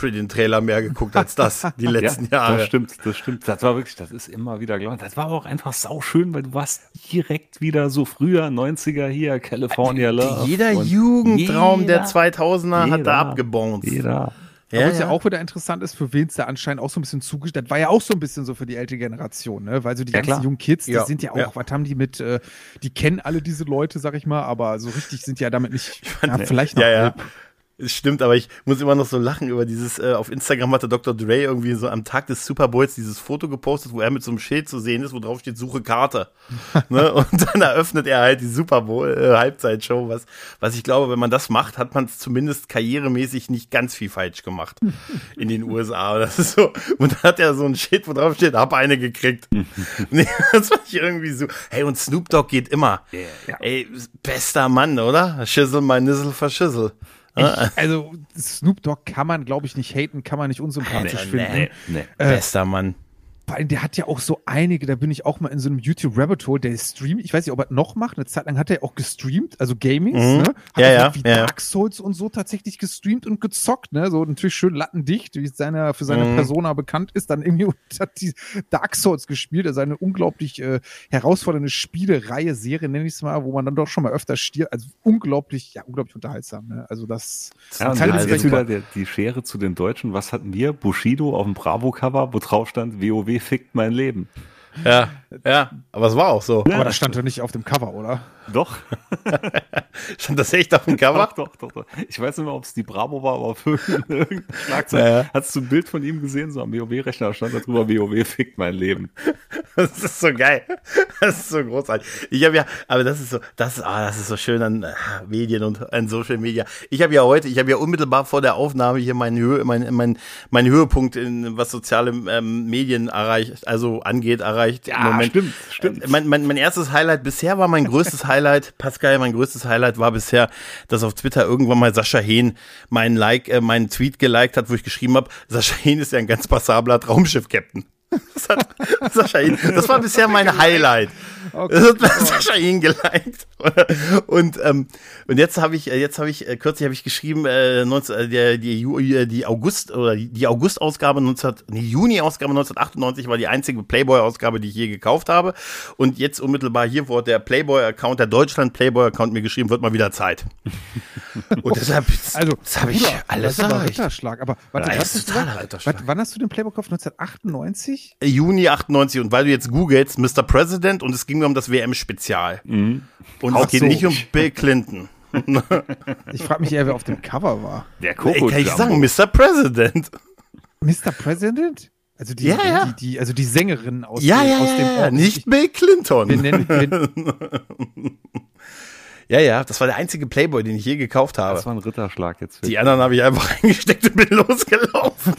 den Trailer mehr geguckt als das die letzten ja, Jahre. Das stimmt, das stimmt. Das war wirklich, das ist immer wieder glaubt. Das war auch einfach sauschön, weil du warst direkt wieder so früher 90er hier, California Love. Jeder und Jugendtraum der jeder- 2000er hat da jeder- abgebounced. Jeder. Ja, Was ja auch wieder interessant ist, für wen es da anscheinend auch so ein bisschen zugestellt, das war ja auch so ein bisschen so für die ältere Generation, ne? Weil so die Ja, ganzen klar. jungen Kids, die Ja, sind ja auch, ja. was haben die mit, äh, die kennen alle diese Leute, sag ich mal, aber so richtig sind die ja damit nicht, ja, vielleicht noch Ja, ja. Es stimmt, aber ich muss immer noch so lachen über dieses, äh, auf Instagram hatte Dr. Dre irgendwie so am Tag des Super Bowls dieses Foto gepostet, wo er mit so einem Schild zu sehen ist, wo drauf steht, suche Karte. ne? Und dann eröffnet er halt die Super Bowl äh, Halbzeitshow, was, was ich glaube, wenn man das macht, hat man es zumindest karrieremäßig nicht ganz viel falsch gemacht in den USA. Das ist so, und dann hat er so ein Schild, wo drauf steht, hab eine gekriegt. nee, das fand ich irgendwie so. Hey, und Snoop Dogg geht immer. Ja. Ey, bester Mann, oder? Schüssel, mein Nissel, verschüssel. Ich, also Snoop Dogg kann man, glaube ich, nicht haten, kann man nicht unsympathisch Nee, finden. nee. Nee. Bester Mann. Vor allem, der hat ja auch so einige, da bin ich auch mal in so einem YouTube Rabbit Hole, der streamt, ich weiß nicht, ob er noch macht, eine Zeit lang hat er auch gestreamt, also Gamings, Mhm. ne? Hat Ja, ja, wie ja. Dark Souls und so tatsächlich gestreamt und gezockt, ne? So natürlich schön lattendicht, wie es seine, für seine Mhm. Persona bekannt ist, dann irgendwie und hat die Dark Souls gespielt, also eine unglaublich äh, herausfordernde Spielereihe, Serie, nenne ich es mal, wo man dann doch schon mal öfter stirbt, also unglaublich, ja, unglaublich unterhaltsam, ne? Also das Ja, und vielleicht- wieder der, die Schere zu den Deutschen. Was hatten wir? Bushido auf dem Bravo-Cover, wo drauf stand, WoW fickt mein Leben. Ja, ja, aber es war auch so. aber das stand doch nicht auf dem Cover, oder? Doch. Stand das echt auf dem Cover? Doch, doch, doch, doch. Ich weiß nicht mehr, ob es die Bravo war, aber auf irgendeiner Schlagzeile. Ja, ja. Hast du ein Bild von ihm gesehen? So am WoW-Rechner stand da drüber, WoW fickt mein Leben. Das ist so geil. Das ist so großartig. Ich habe ja, aber das ist so, das, ah, das ist so schön an äh, Medien und an Social Media. Ich habe ja heute, ich habe ja unmittelbar vor der Aufnahme hier meinen Höhe, mein, mein, mein Höhepunkt in was soziale ähm, Medien erreicht, also angeht, erreicht. Ja, stimmt, stimmt. Äh, Mein, mein, mein erstes Highlight bisher war mein größtes Highlight, Pascal, mein größtes Highlight war bisher, dass auf Twitter irgendwann mal Sascha Hehn meinen Like, äh, meinen Tweet geliked hat, wo ich geschrieben habe, Sascha Hehn ist ja ein ganz passabler Traumschiff-Captain. Das, hat Sascha Hehn, das war bisher mein Highlight. Das hat Sascha Hehn geliked. Und, ähm, und jetzt habe ich, äh, jetzt habe ich, äh, kürzlich habe ich geschrieben, äh, 19, äh, die, äh, die August oder die, die August-Ausgabe 19, nee, Juni-Ausgabe 1998 war die einzige Playboy-Ausgabe, die ich je gekauft habe. Und jetzt unmittelbar hier wurde der Playboy-Account, der Deutschland-Playboy-Account mir geschrieben, wird mal wieder Zeit. Und deshalb, Also, das habe ich alles das ist aber erreicht. Ritterschlag. Aber warte, was totaler? Ritterschlag. Wann hast du den Playboy gekauft? 1998? Juni 98 und weil du jetzt googelst, Mr. President und es ging mir um das WM-Spezial. Und Ach es geht so. nicht um Bill Clinton. Ich frage mich eher, wer auf dem Cover war. Der Ey, Coco kann ich sagen, Mr. President. Mr. President? Also die, Ja, ja. Die, die, also die Sängerin aus Ja, dem, ja, aus dem ja, Ort. nicht Ich, Bill Clinton. wir nennen, wir, ja, ja, das war der einzige Playboy, den ich je gekauft habe. Das war ein Ritterschlag jetzt. Die anderen habe ich einfach eingesteckt und bin losgelaufen.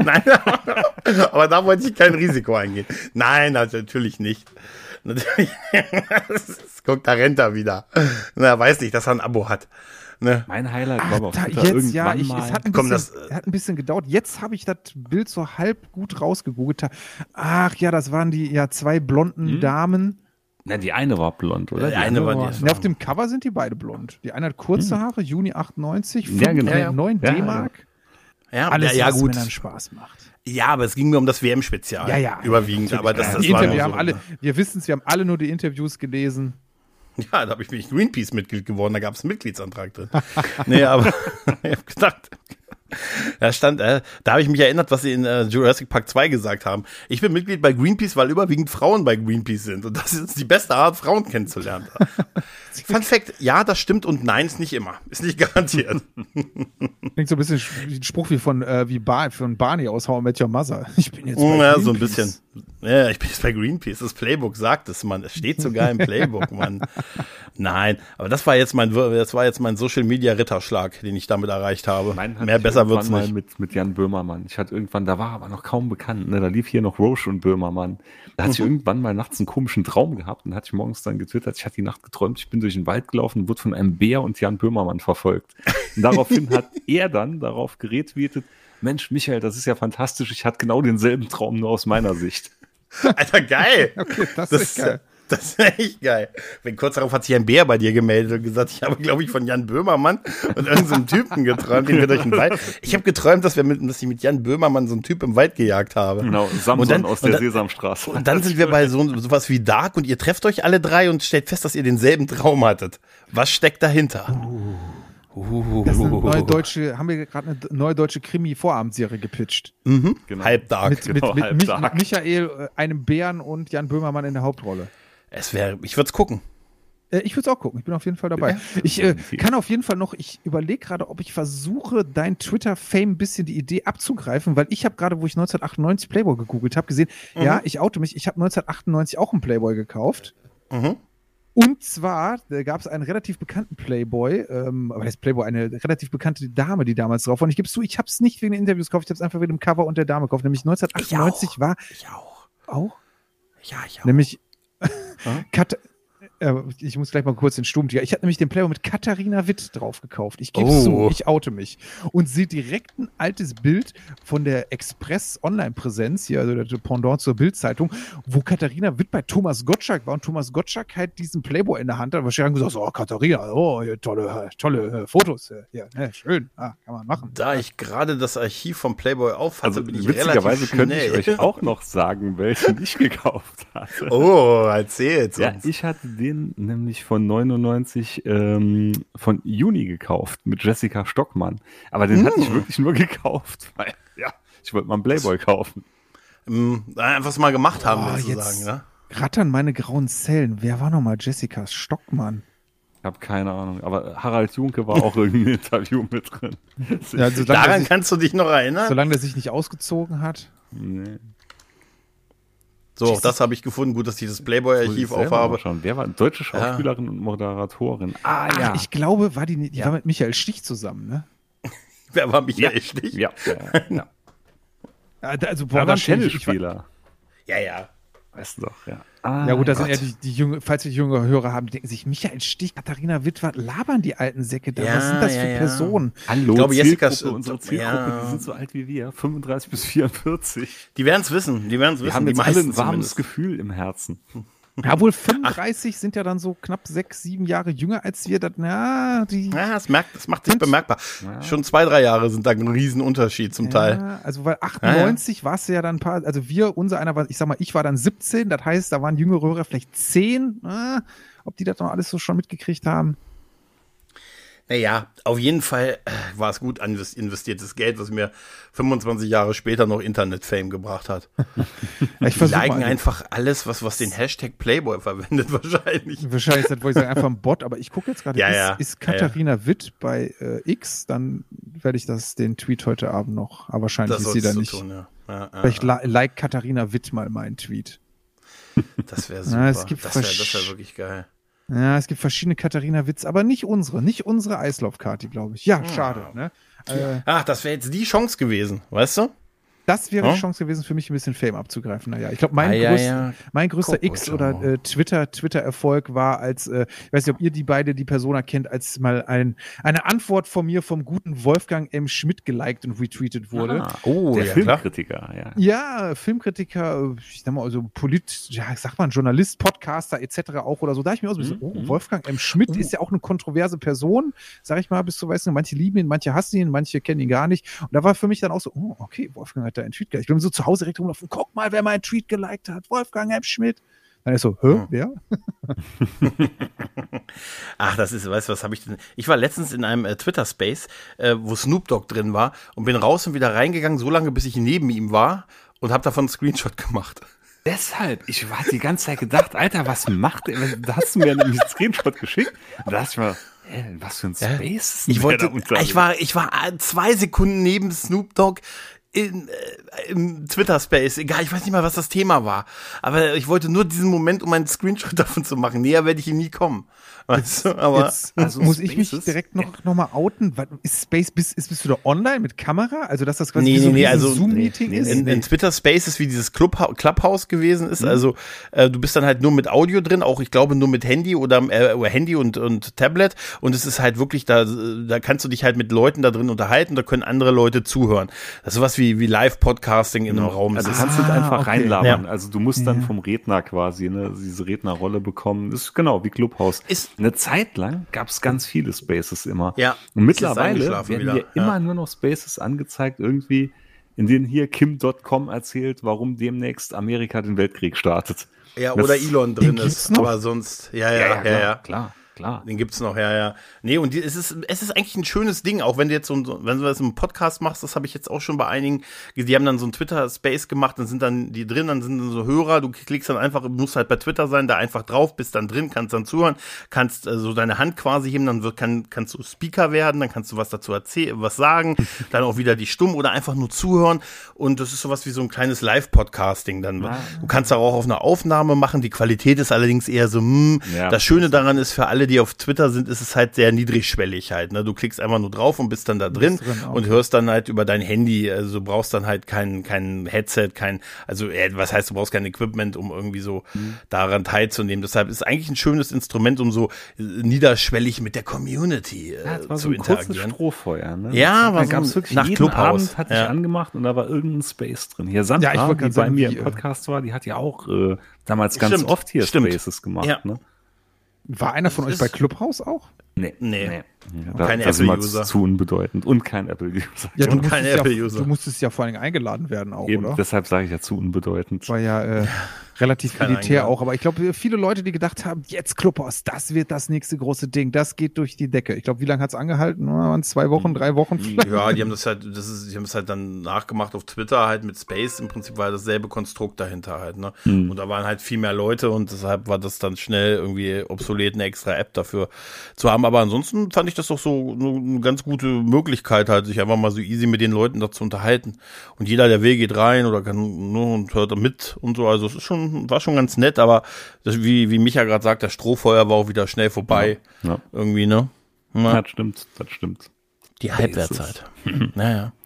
Nein, aber da wollte ich kein Risiko eingehen. Nein, also natürlich nicht. Natürlich. Guck, da rennt er wieder. Na, er weiß nicht, dass er ein Abo hat. Ne? mein Highlight war ach, aber auf da, jetzt, irgendwann ja, ich, mal. es hat ein, Komm, bisschen, das- hat ein bisschen gedauert. Jetzt habe ich das Bild so halb gut rausgegoogelt. Ach ja, das waren die ja zwei blonden Hm? Damen. Na, die eine war blond, oder? Die eine war die- Ne, auf dem Cover sind die beide blond. Die eine hat kurze Haare, Juni 98, Hm. Ja, genau. äh, Ja, ja. 9 Ja, D-Mark. Ja, Alles, ja, ja was gut. Männern Spaß macht. Ja, aber es ging mir um das WM-Spezial. Ja, ja. Überwiegend. Aber das, das die war Interview, haben so. alle, wir wissen es, wir haben alle nur die Interviews gelesen. Ja, da habe ich mich Greenpeace-Mitglied geworden, da gab es einen Mitgliedsantrag drin. nee, aber ich habe gedacht, da stand, äh, da habe ich mich erinnert, was sie in äh, Jurassic Park 2 gesagt haben. Ich bin Mitglied bei Greenpeace, weil überwiegend Frauen bei Greenpeace sind. Und das ist die beste Art, Frauen kennenzulernen. Fun Fact, ja, das stimmt und nein, ist nicht immer. Ist nicht garantiert. Klingt so ein bisschen wie ein Spruch wie von, äh, wie Bar von Barney aus How I Met Your Mother. Ich bin jetzt ja, so ein bisschen. Ja, ich bin jetzt bei Greenpeace. Das Playbook sagt es, Mann. Es steht sogar im Playbook, Mann. Nein, aber das war jetzt mein, das war jetzt mein Social Media Ritterschlag, den ich damit erreicht habe. Mehr besser wird's mal nicht. Mit, mit Jan Böhmermann. Ich hatte irgendwann, da war aber noch kaum bekannt, ne? Da lief hier noch Roche und Böhmermann. Da hatte ich irgendwann mal nachts einen komischen Traum gehabt und hatte ich morgens dann getwittert. Ich hatte die Nacht geträumt, ich bin durch den Wald gelaufen und wurde von einem Bär und Jan Böhmermann verfolgt. Und daraufhin hat er dann darauf geretweetet, Mensch, Michael, das ist ja fantastisch. Ich hatte genau denselben Traum, nur aus meiner Sicht. Alter, geil. Okay, das, Das ist geil. Das ist echt geil. Wenn kurz darauf hat sich ein Bär bei dir gemeldet und gesagt, ich habe, glaube ich, von Jan Böhmermann und irgendeinem Typen geträumt, den wir durch den Wald. Ich habe geträumt, dass wir mit, dass ich mit Jan Böhmermann so einen Typ im Wald gejagt habe. Genau, Samson Und dann- aus und der dann- Sesamstraße. Und dann sind wir bei so sowas wie Dark und ihr trefft euch alle drei und stellt fest, dass ihr denselben Traum hattet. Was steckt dahinter? Uh. Das ist eine neue deutsche, haben wir gerade eine neue deutsche Krimi-Vorabendserie gepitcht. Mhm. Genau. Halb Dark. Mit, genau, mit, mit, halb Mich, dark. mit Michael, äh, einem Bären und Jan Böhmermann in der Hauptrolle. Es wäre, ich würde es gucken. Äh, ich würde es auch gucken. Ich bin auf jeden Fall dabei. Ich äh, kann auf jeden Fall noch, ich überlege gerade, ob ich versuche, dein Twitter-Fame ein bisschen die Idee abzugreifen, weil ich habe gerade, wo ich 1998 Playboy gegoogelt habe, gesehen, ja, ich oute mich, ich habe 1998 auch einen Playboy gekauft. Mhm. Und zwar gab es einen relativ bekannten Playboy, ähm, aber das Playboy, eine relativ bekannte Dame, die damals drauf war. Und ich gebe zu, ich habe es nicht wegen den Interviews gekauft, ich habe es einfach wegen dem Cover und der Dame gekauft. Nämlich 1998 war Ich auch. auch Ja, ich auch. Nämlich Kat ich muss gleich mal kurz den Sturm. Ich hatte nämlich den Playboy mit Katharina Witt drauf gekauft. Ich gebe Oh. zu, ich oute mich. Und sehe direkt ein altes Bild von der Express Online-Präsenz, hier, also der Pendant zur Bild-Zeitung, wo Katharina Witt bei Thomas Gottschalk war und Thomas Gottschalk halt diesen Playboy in der Hand hat. Wahrscheinlich haben gesagt, oh, Katharina, oh, hier, tolle, tolle äh, Fotos. äh, Ja, ne, schön, ah, kann man machen. Da ich gerade das Archiv vom Playboy aufhatte, Also bin ich witzigerweise relativ könnte ich euch auch noch sagen, welchen ich gekauft hatte. Oh, erzählt Ja, ich hatte den nämlich von 99 ähm, von Juni gekauft mit Jessica Stockmann. Aber den hatte ich wirklich nur gekauft, weil ja, ich wollte mal einen Playboy kaufen. Ähm, einfach mal gemacht haben, Oh, willst du jetzt- sagen, ne? Rattern meine grauen Zellen. Wer war nochmal Jessica Stockmann? Ich habe keine Ahnung, aber Harald Junke war auch irgendein Interview mit drin. Ja, also solange, Daran der kannst du dich noch sich, erinnern? solange der sich nicht ausgezogen hat. nee. So, auch das habe ich gefunden. Gut, dass ich das Playboy-Archiv aufhabe. schauen. Wer war deutsche Schauspielerin und Moderatorin? Ah Ach, ich glaube, war die, die war mit Michael Stich zusammen, ne? Wer war Michael ja. Stich? Ja, ja, ja. ja. Ja, also, boah, war Tennisspieler. ja. ja. Weißt du doch, ja. Ah, Ja gut, das sind Gott. ja die, die junge, falls wir junge Hörer haben, die denken sich, Michael Stich, Katharina Witt, was labern die alten Säcke da? Ja, was sind das ja, für ja. Personen? Hallo, Ich glaube, Jessica Zielgruppe, unsere Zielgruppe, ja. die sind so alt wie wir, 35 bis 44. Die werden es wissen. Die werden es Wir wissen. haben die jetzt alle meisten ein warmes zumindest. Gefühl im Herzen. Ja, wohl 35 sind ja dann so knapp sechs, sieben Jahre jünger als wir. Das, na, die, Ja, das, merkt, das macht sich bemerkbar. Ja. Schon zwei, drei Jahre sind da ein Riesenunterschied zum Teil. Ja, also weil 98 war es ja dann ein paar, also wir, unser einer war, ich sag mal, ich war dann 17, das heißt, da waren jüngere Hörer vielleicht 10. Ah, ob die das noch alles so schon mitgekriegt haben? Naja, auf jeden Fall äh, war es gut invest- investiertes Geld, was mir 25 Jahre später noch Internet-Fame gebracht hat. Ja, ich Die liken einfach alles, was, was den Hashtag Playboy verwendet, wahrscheinlich. Wahrscheinlich ist das, wollte ich sagen, einfach ein Bot, aber ich gucke jetzt gerade, Ja, ist, ja. ist Katharina Witt bei äh, X, dann werde ich das den Tweet heute Abend noch, aber wahrscheinlich Das ist sie da nicht. tun, ja. Ja, ja, Vielleicht ja. li like Katharina Witt mal meinen Tweet. Das wäre Ja, super. es gibt das wäre wär wirklich geil. Ja, es gibt verschiedene Katharina Witz, aber nicht unsere, nicht unsere Eislaufkarte, glaube ich. Ja, schade. Ne? Äh, Ach, das wäre jetzt die Chance gewesen, weißt du? Das wäre die Chance gewesen, für mich ein bisschen Fame abzugreifen. Naja, ich glaube, mein, Ah, ja, größter, ja. mein größter Coco X oder äh, Twitter, Twitter-Erfolg war als, äh, ich weiß nicht, ob ihr die beide, die Persona kennt, als mal ein, eine Antwort von mir vom guten Wolfgang M. Schmidt geliked und retweetet wurde. Ah, Oh, der ja. Filmkritiker, ja. Ja, Filmkritiker, äh, ich sag mal, also Polit, ja, sagt man, Journalist, Podcaster etc. auch oder so. Da ich mir auch so ein bisschen, Mhm, oh, mhm. Wolfgang M. Schmidt ist ja auch eine kontroverse Person, sag ich mal, bis zu weißt du, manche lieben ihn, manche hassen ihn, manche kennen ihn gar nicht. Und da war für mich dann auch so, oh, okay, Wolfgang hat da einen Tweet geliked. Ich bin so zu Hause direkt rumlaufen, guck mal, wer meinen Tweet geliked hat, Wolfgang M. Schmidt. Dann ist so, hä, Hm. wer? Ach, das ist, weißt du, was habe ich denn? Ich war letztens in einem äh, Twitter-Space, äh, wo Snoop Dogg drin war und bin raus und wieder reingegangen, so lange, bis ich neben ihm war und habe davon einen Screenshot gemacht. Deshalb, ich war die ganze Zeit gedacht, Alter, was macht der? Da hast du mir einen Screenshot geschickt. Und da dachte ich mir, was für ein Space Ich wollte, ich war, ich war äh, zwei Sekunden neben Snoop Dogg. In, äh, im Twitter-Space, egal, ich weiß nicht mal, was das Thema war. Aber ich wollte nur diesen Moment, um einen Screenshot davon zu machen. Näher werde ich ihm nie kommen. Weißt du, aber Jetzt also muss ich mich direkt noch, noch mal outen. Was, ist Space, bist, ist, bist du da online mit Kamera? Also, dass das quasi Nee, so nee, nee, ein also- Zoom-Meeting nee, ist? in, in Twitter Spaces wie dieses Clubha Clubhouse gewesen ist. Also äh, du bist dann halt nur mit Audio drin, auch ich glaube nur mit Handy oder äh, Handy und, und Tablet. Und es ist halt wirklich, da, da kannst du dich halt mit Leuten da drin unterhalten, da können andere Leute zuhören. Das ist sowas wie, wie Live-Podcasting in einem Raum. Also Das kannst ist, du Ah, einfach okay. reinlabern. Ja. Also du musst dann vom Redner quasi ne, diese Rednerrolle bekommen. Das ist genau wie Clubhouse. Ist- Eine Zeit lang gab es ganz viele Spaces immer. Ja. Und mittlerweile werden Ja. immer nur noch Spaces angezeigt, irgendwie, in denen hier Kim.com erzählt, warum demnächst Amerika den Weltkrieg startet. ja, Das- oder Elon drin ist. Aber sonst, ja, ja, ja, ja. klar, klar, klar. Den gibt's noch, ja, ja. Nee, und die, es ist, es ist eigentlich ein schönes Ding, auch wenn du jetzt so, wenn du das im Podcast machst, das habe ich jetzt auch schon bei einigen, die haben dann so ein Twitter-Space gemacht, dann sind dann die drin, dann sind dann so Hörer, du klickst dann einfach, musst halt bei Twitter sein, da einfach drauf, bist dann drin, kannst dann zuhören, kannst äh, so deine Hand quasi heben, dann wird, kann, kannst du Speaker werden, dann kannst du was dazu erzählen, was sagen, dann auch wieder die Stumm oder einfach nur zuhören und das ist sowas wie so ein kleines Live-Podcasting dann. Du kannst auch auf eine Aufnahme machen, die Qualität ist allerdings eher so, hm, Ja. das Schöne daran ist, für alle, die auf Twitter sind, ist es halt sehr niedrigschwellig halt. Ne? Du klickst einfach nur drauf und bist dann da drin, drin, okay. und hörst dann halt über dein Handy. Also du brauchst dann halt kein, kein Headset, kein, also äh, was heißt, du brauchst kein Equipment, um irgendwie so Mhm. daran teilzunehmen. Deshalb ist eigentlich ein schönes Instrument, um so äh, niederschwellig mit der Community äh, Ja, es war zu so ein interagieren. Strohfeuer. Ne? Ja, da war so gab es ein- wirklich nach jeden Clubhouse. Abend hatte Ja. ich angemacht und da war irgendein Space drin. Hier Sandra, Ja, ich die bei mir im Podcast war, die hat ja auch äh, damals ganz Stimmt, oft hier stimmt. Spaces gemacht. Ja. Ne? War einer von euch ist- bei Clubhouse auch? Nee, Nee. Ja, da, Kein da sind wir Apple-User. zu unbedeutend und kein Apple-User. Ja, du Und musstest, kein ja, Apple-User. du musstest ja vor allem eingeladen werden auch, Eben, oder? deshalb sage ich ja zu unbedeutend. war ja äh, relativ elitär eingeladen. auch. Aber ich glaube, viele Leute, die gedacht haben, jetzt Clubhouse, das wird das nächste große Ding, das geht durch die Decke. Ich glaube, wie lange hat's angehalten? Na, waren zwei Wochen, drei Wochen vielleicht? Ja, die haben das halt, das ist, die haben es halt dann nachgemacht auf Twitter halt mit Space. Im Prinzip war dasselbe Konstrukt dahinter halt, ne? Und da waren halt viel mehr Leute und deshalb war das dann schnell irgendwie obsolet, eine extra App dafür zu haben. Aber ansonsten fand ich das doch so eine, ganz gute Möglichkeit halt, sich einfach mal so easy mit den Leuten da zu unterhalten. Und jeder, der will, geht rein oder kann nur und hört da mit und so. Also es ist schon, war schon ganz nett, aber das, wie, wie Micha gerade sagt, der Strohfeuer war auch wieder schnell vorbei. Ja. Irgendwie, ne? Ja, Das stimmt, das stimmt. die Halbwertszeit. naja.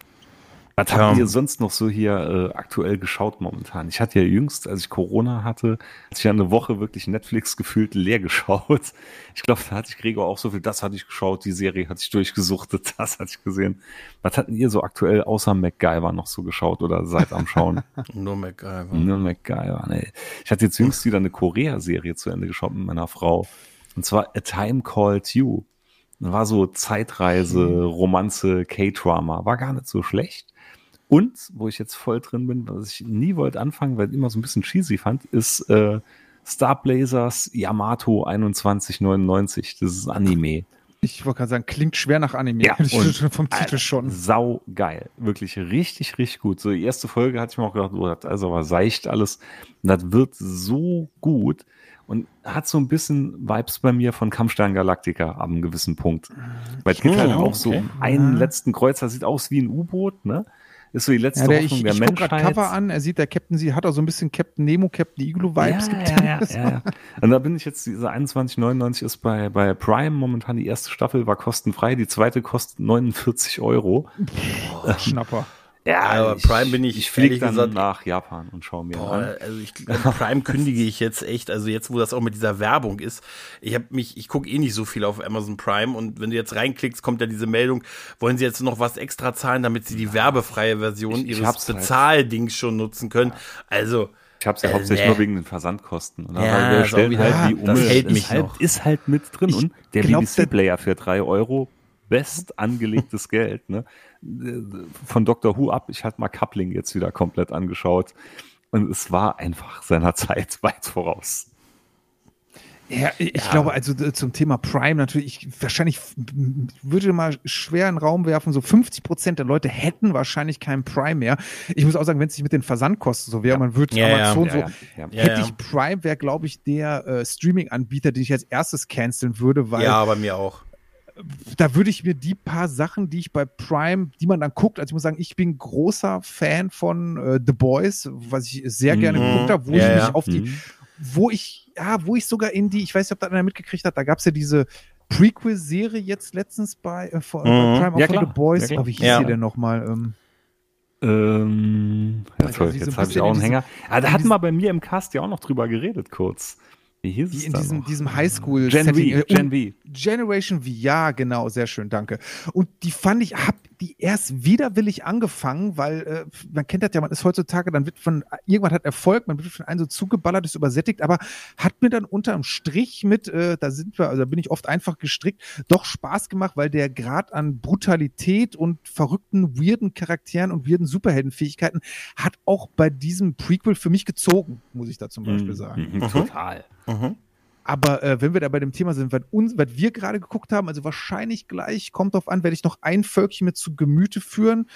Was Ja. habt ihr sonst noch so hier äh, aktuell geschaut momentan? Ich hatte ja jüngst, als ich Corona hatte, hatte ich ja eine Woche wirklich Netflix gefühlt leer geschaut. Ich glaube, da hatte ich Gregor auch so viel, das hatte ich geschaut, die Serie hatte ich durchgesuchtet, das hatte ich gesehen. Was hatten ihr so aktuell außer MacGyver noch so geschaut oder seid am Schauen? Nur MacGyver. Nur MacGyver, nee. Ich hatte jetzt jüngst wieder eine Korea-Serie zu Ende geschaut mit meiner Frau. Und zwar A Time Called You. War so Zeitreise, Romanze, K-Drama. War gar nicht so schlecht. Und, wo ich jetzt voll drin bin, was ich nie wollte anfangen, weil ich immer so ein bisschen cheesy fand, ist äh, Star Blazers Yamato 2199. Das ist Anime. Ich wollte gerade sagen, klingt schwer nach Anime. Ja, vom Titel Alter, schon. Sau geil. Wirklich richtig, richtig gut. So die erste Folge hatte ich mir auch gedacht, oh, das ist aber seicht alles. Und das wird so gut und hat so ein bisschen Vibes bei mir von Kampfstern Galactica ab einem gewissen Punkt. Weil es geht halt auch so okay. um einen letzten Kreuzer, sieht aus wie ein U-Boot, ne? Ist so die letzte Ja, der, Hoffnung ich der ich Menschheit. gerade Cover an, er sieht, der Captain, sie hat auch so ein bisschen Captain Nemo, Captain Igloo-Vibes. Ja, ja, ja, ja, ja. Und da bin ich jetzt, diese 21,99 ist bei, bei Prime momentan die erste Staffel, war kostenfrei, die zweite kostet 49 Euro. Schnapper. Ja, aber Prime bin ich Ich fliege dann gesagt- nach Japan und schaue mir Boah, an. also ich Prime kündige ich jetzt echt, also jetzt, wo das auch mit dieser Werbung ist. Ich habe mich, ich gucke eh nicht so viel auf Amazon Prime und wenn du jetzt reinklickst, kommt ja diese Meldung, wollen sie jetzt noch was extra zahlen, damit sie die werbefreie Version Ich- ich ihres halt. Bezahldings schon nutzen können. Also, Ich habe es ja Äh, hauptsächlich nee. nur wegen den Versandkosten. Oder? Ja, Weil stellt wieder- halt wie das Umme. hält mich ist, halt, noch. ist halt mit drin. Ich und der BBC-Player für drei Euro, best angelegtes Geld. Ne? Von Doctor Who ab, ich hatte mal Coupling jetzt wieder komplett angeschaut. Und es war einfach seiner Zeit weit voraus. Ja, ich ich glaube, also äh, zum Thema Prime natürlich, ich, wahrscheinlich würde mal schwer in den Raum werfen, so 50 Prozent der Leute hätten wahrscheinlich keinen Prime mehr. Ich muss auch sagen, wenn es nicht mit den Versandkosten so wäre, man würde Ja, ja. Amazon Ja, so, ja, ja. Ja, hätte ja. ich Prime, wäre, glaube ich, der äh, Streaming-Anbieter, den ich als erstes canceln würde, weil ja, bei mir auch. Da würde ich mir die paar Sachen, die ich bei Prime, die man dann guckt, also ich muss sagen, ich bin großer Fan von äh, The Boys, was ich sehr gerne Mhm. geguckt habe, wo Ja, ich mich ja. auf die, Mhm. wo ich, ja, wo ich sogar in die, ich weiß nicht, ob da einer mitgekriegt hat, da gab es ja diese Prequel-Serie jetzt letztens bei, äh, von, Mhm. bei Prime auch Ja, von. The Boys. Ja, oh, wie hieß Ja. die denn nochmal? Ähm, Ähm, ja, Also toll, die so ein jetzt habe ich auch in einen Hänger. Ah, da hatten wir bei mir im Cast ja auch noch drüber geredet, kurz. Wie hieß die es in da diesem, noch? diesem Highschool Gen. V, äh, Gen V. Generation V, ja, genau, sehr schön, danke. Und die fand ich, hab die erst widerwillig angefangen, weil äh, man kennt das ja, man ist heutzutage, dann wird von, irgendwann hat Erfolg, man wird von einem so zugeballert, ist übersättigt, aber hat mir dann unterm Strich mit, äh, da sind wir, also da bin ich oft einfach gestrickt, doch Spaß gemacht, weil der Grad an Brutalität und verrückten, weirden Charakteren und weirden Superheldenfähigkeiten hat auch bei diesem Prequel für mich gezogen, muss ich da zum Beispiel sagen. Mhm, Total. Mhm. Aber äh, wenn wir da bei dem Thema sind, was, uns, was wir gerade geguckt haben, also wahrscheinlich gleich, kommt drauf an, werde ich noch ein Völkchen mit zu Gemüte führen.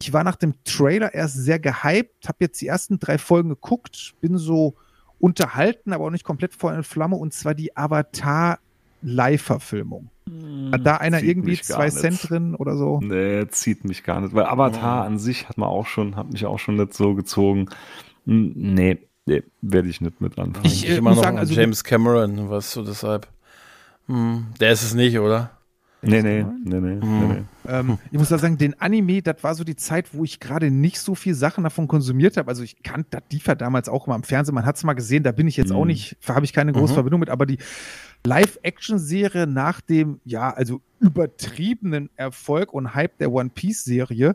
Ich war nach dem Trailer erst sehr gehypt, habe jetzt die ersten drei Folgen geguckt, bin so unterhalten, aber auch nicht komplett Feuer in Flamme, und zwar die Avatar-Live-Verfilmung. Hat da einer Zieht irgendwie zwei nicht. Cent drin oder so? Nee, zieht mich gar nicht. Weil Avatar an sich hat man auch schon, hat mich auch schon nicht so gezogen. Hm, Nee, nee werde ich nicht mit anfangen. Ich, Ich, äh, immer muss noch sagen, an also- James Cameron, weißt du, deshalb. Hm, der ist es nicht, oder? nee, nee, nee, nee, nee, nee. Ähm, ich muss da sagen, den Anime, das war so die Zeit, wo ich gerade nicht so viel Sachen davon konsumiert habe. Also ich kannte das lief ja damals auch immer im Fernsehen, man hat es mal gesehen, da bin ich jetzt auch Mhm. nicht, habe ich keine große Mhm. Verbindung mit, aber die Live-Action-Serie nach dem, ja, also übertriebenen Erfolg und Hype der One Piece-Serie,